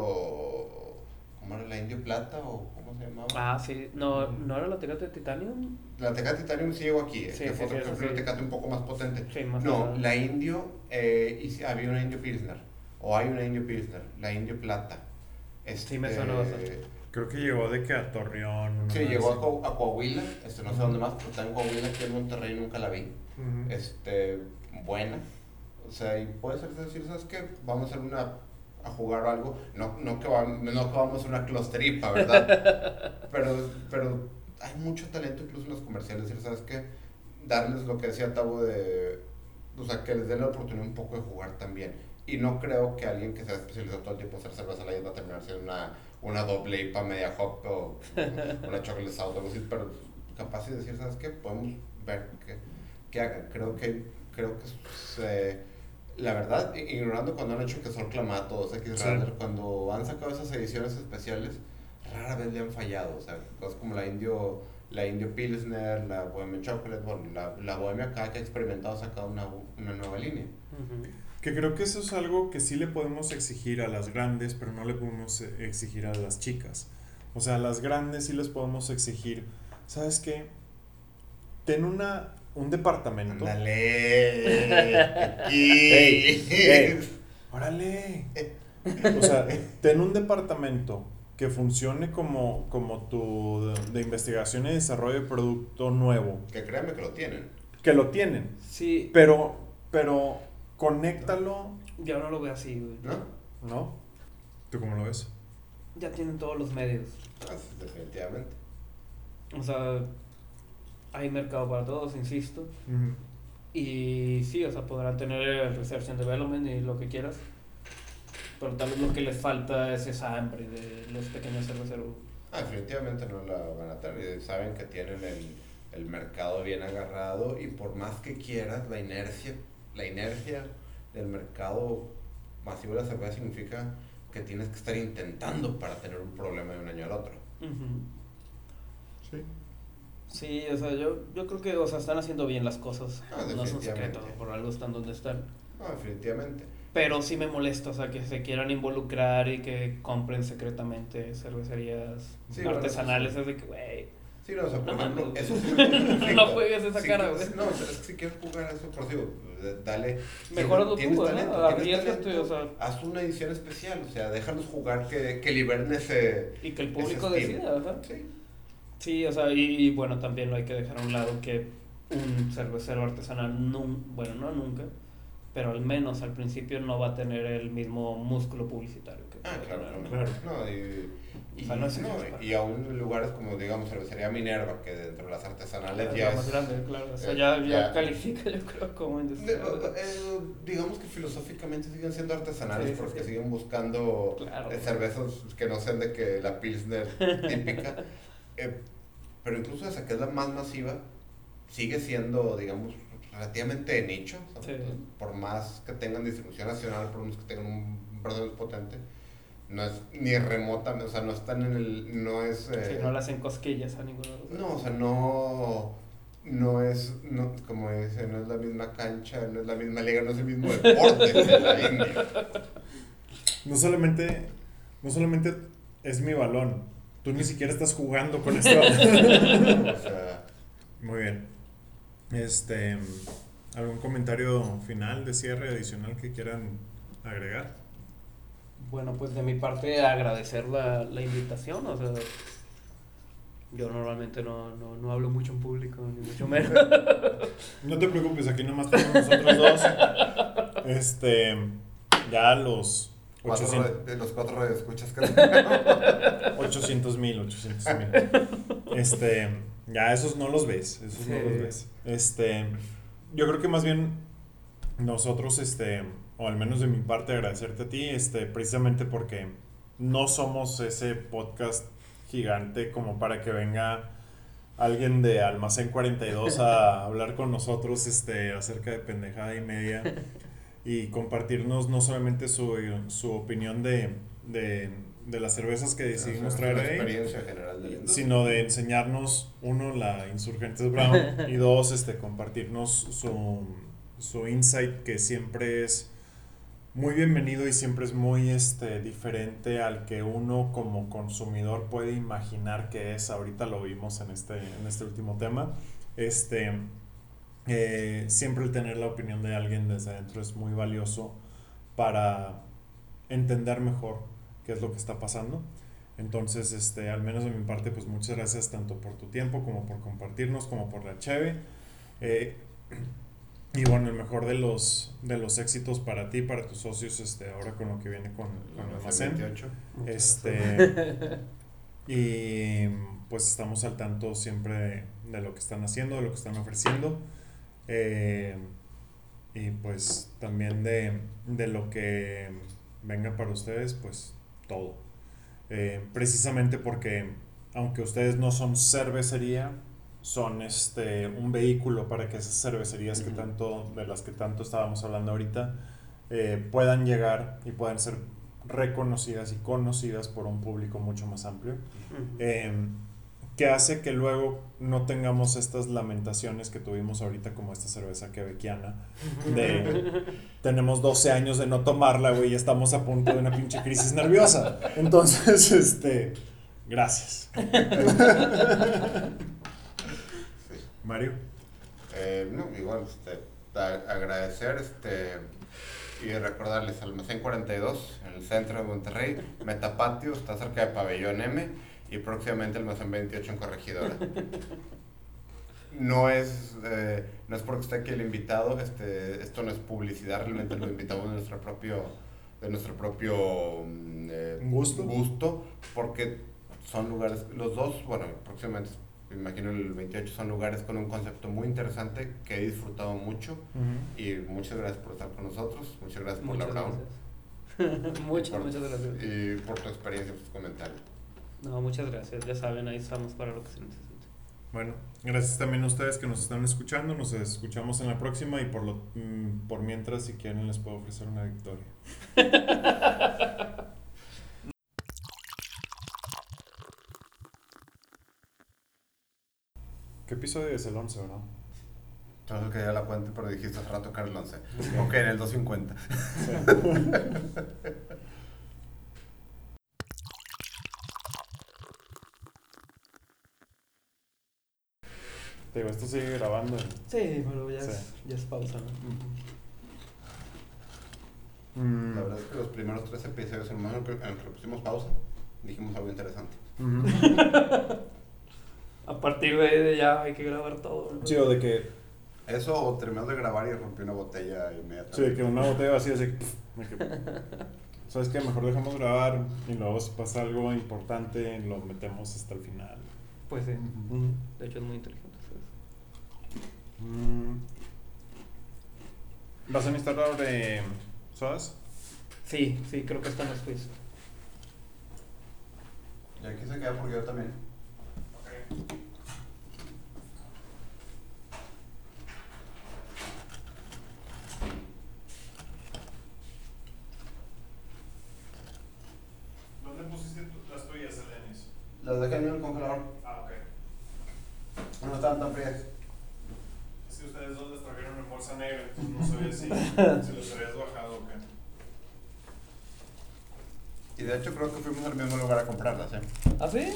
¿cómo era la indio plata o cómo se llamaba? Ah, sí. No, ¿no era la Tecate de Titanium? La Tecate Titanium sí llegó aquí, Sí, que sí, fue sí, otra que sí. Tecate un poco más potente. Sí, más No, la indio, eh, y sí, había una indio Pilsner, o hay una indio Pilsner, la indio plata. Sí, me Este, suena bastante. Creo que llegó de que a Torreón. Sí, llegó a. Co- a Coahuila, este, no sé dónde más, pero está en Coahuila, aquí en Monterrey nunca la vi. Este, buena. O sea, y puede ser decir, ¿sabes qué? Vamos a hacer una a jugar algo. No, no, que, va- no que vamos a una clusteripa, ¿verdad? *laughs* pero, pero hay mucho talento incluso en los comerciales. Y ¿sabes qué? Darles lo que decía Tabo de... O sea, que les den la oportunidad un poco de jugar también. Y no creo que alguien que se ha especializado todo el tiempo en hacer cerveza light va a terminar siendo una, una doble IPA media hop o una chocolate algo así. Pero capaz de decir, ¿sabes qué? Podemos ver qué, qué hagan. Creo que, creo que se- la verdad, ignorando cuando han hecho que son clamatos, X Sí. Cuando han sacado esas ediciones especiales, rara vez le han fallado. O sea, cosas como la Indio, la Indio Pilsner, la Bohemia Chocolate, bueno, la, la Bohemia cada que ha experimentado sacado una, una nueva línea. Que creo que eso es algo que sí le podemos exigir a las grandes, pero no le podemos eh, exigir a las chicas. O sea, a las grandes sí les podemos exigir, ¿sabes qué? Ten una, un departamento. Ándale. *laughs* Ey, ey. Órale. O sea, ten un departamento que funcione como, como tu de, de investigación y desarrollo de producto nuevo. Que créanme que lo tienen. Que lo tienen. Sí, Pero, pero, conéctalo, yo no lo veo así, güey. ¿No? ¿no? ¿Tú cómo lo ves? Ya tienen todos los medios. Ah, definitivamente. O sea, hay mercado para todos, insisto. Ujú. Y sí, o sea, podrán tener el research and development y lo que quieras. Pero tal vez lo que les falta es esa hambre de los pequeños cerveceros. Ah, definitivamente no la van a tener. Saben que tienen el, el mercado bien agarrado y por más que quieras, la inercia, la inercia del mercado masivo de la cerveza significa que tienes que estar intentando para tener un problema de un año al otro. Sí. Sí, o sea, yo, yo creo que, o sea, están haciendo bien las cosas. Ah, no es un definitivamente. secreto, por algo están donde están. No, definitivamente. Pero sí me molesta, o sea, que se quieran involucrar y que compren secretamente cervecerías Sí, bueno, artesanales. Es de que, güey, Sí, no, o sea, por No ejemplo, eso sí. *laughs* No juegues esa Sí, cara, güey. No, o sea, es que si quieres jugar eso, por digo, dale. Tienes ¿no? talento, tienes talento, o sea. Haz una edición especial, o sea, déjalos jugar, que, que liberen ese. y que el público decida, ajá. Sí. Sí, o sea, y, y bueno, también lo hay que dejar a un lado que un cervecero artesanal, nun- bueno, no nunca, pero al menos al principio no va a tener el mismo músculo publicitario que Ah, claro, tener, claro. ¿no? Y, y, O sea, no es no, excusa. y aún en lugares como, digamos, cervecería Minerva, que dentro de las artesanales Es ya la más es. grande, claro. O sea, eh, ya, ya, ya. califica, yo creo, como de- industrial. eh, digamos que filosóficamente siguen siendo artesanales Sí, porque sí. siguen buscando Claro. eh, cervezas que no sean de que la Pilsner *laughs* típica. Pero incluso esa que es la más masiva, sigue siendo, digamos, relativamente de nicho. Sí. Por más que tengan distribución nacional, por más que tengan un brand potente, no es ni remota, o sea, no están en el, no es... Sí, eh, no le hacen cosquillas a ninguno de los no, o sea, no, no es, no, como dice, no es la misma cancha, no es la misma liga, no es el mismo *laughs* deporte que la India. No solamente, no solamente es mi balón, tú ni siquiera estás jugando con este balón. *laughs* O sea, Muy bien. Este, ¿algún comentario final de cierre adicional que quieran agregar? Bueno, pues de mi parte agradecer la, la invitación, o sea, yo normalmente no, no, no hablo mucho en público, ni mucho menos. *laughs* No te preocupes, aquí nomás estamos nosotros dos. Este, ya los cuatro 800 re- de los cuatro radioescuchas que *laughs* 800 mil, 800 mil. *laughs* Este, ya esos no los ves, esos no los ves. Este, yo creo que más bien nosotros, este, o al menos de mi parte, agradecerte a ti, este, precisamente porque no somos ese podcast gigante como para que venga alguien de Almacén 42 a *laughs* hablar con nosotros, este, acerca de pendejada y media *laughs* y compartirnos no solamente su, su opinión de, de, de las cervezas que decidimos traer ahí, experiencia general de la industria. sino de enseñarnos, uno, la Insurgentes Brown, *laughs* y dos, este, compartirnos su, su insight que siempre es muy bienvenido y siempre es muy este, diferente al que uno como consumidor puede imaginar que es. Ahorita lo vimos en este, en este último tema. Este, eh, siempre el tener la opinión de alguien desde adentro es muy valioso para entender mejor qué es lo que está pasando. Entonces, este, al menos de mi parte, pues muchas gracias tanto por tu tiempo como por compartirnos, como por la cheve. Eh, *clears throat* y bueno, el mejor de los, de los éxitos para ti, para tus socios, este, ahora con lo que viene con, con el almacén. 28. Este, y pues estamos al tanto siempre de, de lo que están haciendo, de lo que están ofreciendo. eh, y pues también de, de lo que venga para ustedes, pues todo. Eh, precisamente porque aunque ustedes no son cervecería, son este un vehículo para que esas cervecerías que tanto, de las que tanto estábamos hablando ahorita, eh, puedan llegar y puedan ser reconocidas y conocidas por un público mucho más amplio. Eh, que hace que luego no tengamos estas lamentaciones que tuvimos ahorita como esta cerveza quebequiana de tenemos 12 años de no tomarla, güey, y estamos a punto de una pinche crisis nerviosa. Entonces, *laughs* este, gracias. Sí. *laughs* Mario. Eh, no, igual, este, agradecer este, y recordarles Almacén 42 en el centro de Monterrey, Metapatio, está cerca de Pabellón M y próximamente Almacén 28 en Corregidora. *laughs* No es, eh, no es porque esté aquí el invitado, este, esto no es publicidad, realmente lo invitamos de nuestro propio, de nuestro propio mm, eh, Gusto. gusto, porque son lugares, los dos, bueno, próximamente, me imagino el 28, son lugares con un concepto muy interesante que he disfrutado mucho y muchas gracias por estar con nosotros, muchas gracias por Muchas la Brown gracias. *laughs* muchas, por- muchas gracias. y por tu experiencia y tus comentarios. No, muchas gracias. Ya saben, ahí estamos para lo que se necesite. Bueno, gracias también a ustedes que nos están escuchando. Nos escuchamos en la próxima y por, lo, mm, por mientras, si quieren, les puedo ofrecer una victoria. *laughs* ¿Qué episodio es el 11, verdad? Entonces que ya la cuente, pero dijiste hace rato que era el 11. Ok, en el 250. Te *laughs* digo, esto sigue grabando. Sí, pero ya, Sí. Es, ya es pausa, ¿no? Mm. La verdad es que los primeros tres episodios, en el momento en el que le pusimos pausa, dijimos algo interesante. *laughs* A partir de ahí ya hay que grabar todo. ¿no? Sí, o de que, Eso o terminamos de grabar y rompí una botella inmediatamente. sí, de que una botella así, así. de ¿Sabes qué? Mejor dejamos grabar y luego si pasa algo importante lo metemos hasta el final. Pues sí. De hecho, es muy inteligente. Mm. ¿Vas a necesitar de sodas? Sí, sí, creo que está en los quiz. Y aquí se queda porque yo también. ¿Dónde pusiste las tuyas, Denis? Las dejé en el congelador. Ah, ok. No estaban tan frías. Ustedes dos las trajeron en bolsa negra, entonces no sabía si, *laughs* si los habías bajado o qué. Y de hecho creo que fuimos al mismo lugar a comprarlas, ¿eh? ¿Ah, sí?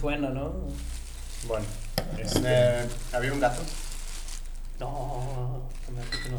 Suena, ¿no? Bueno, este, Eh, había un gato. No, hace que no.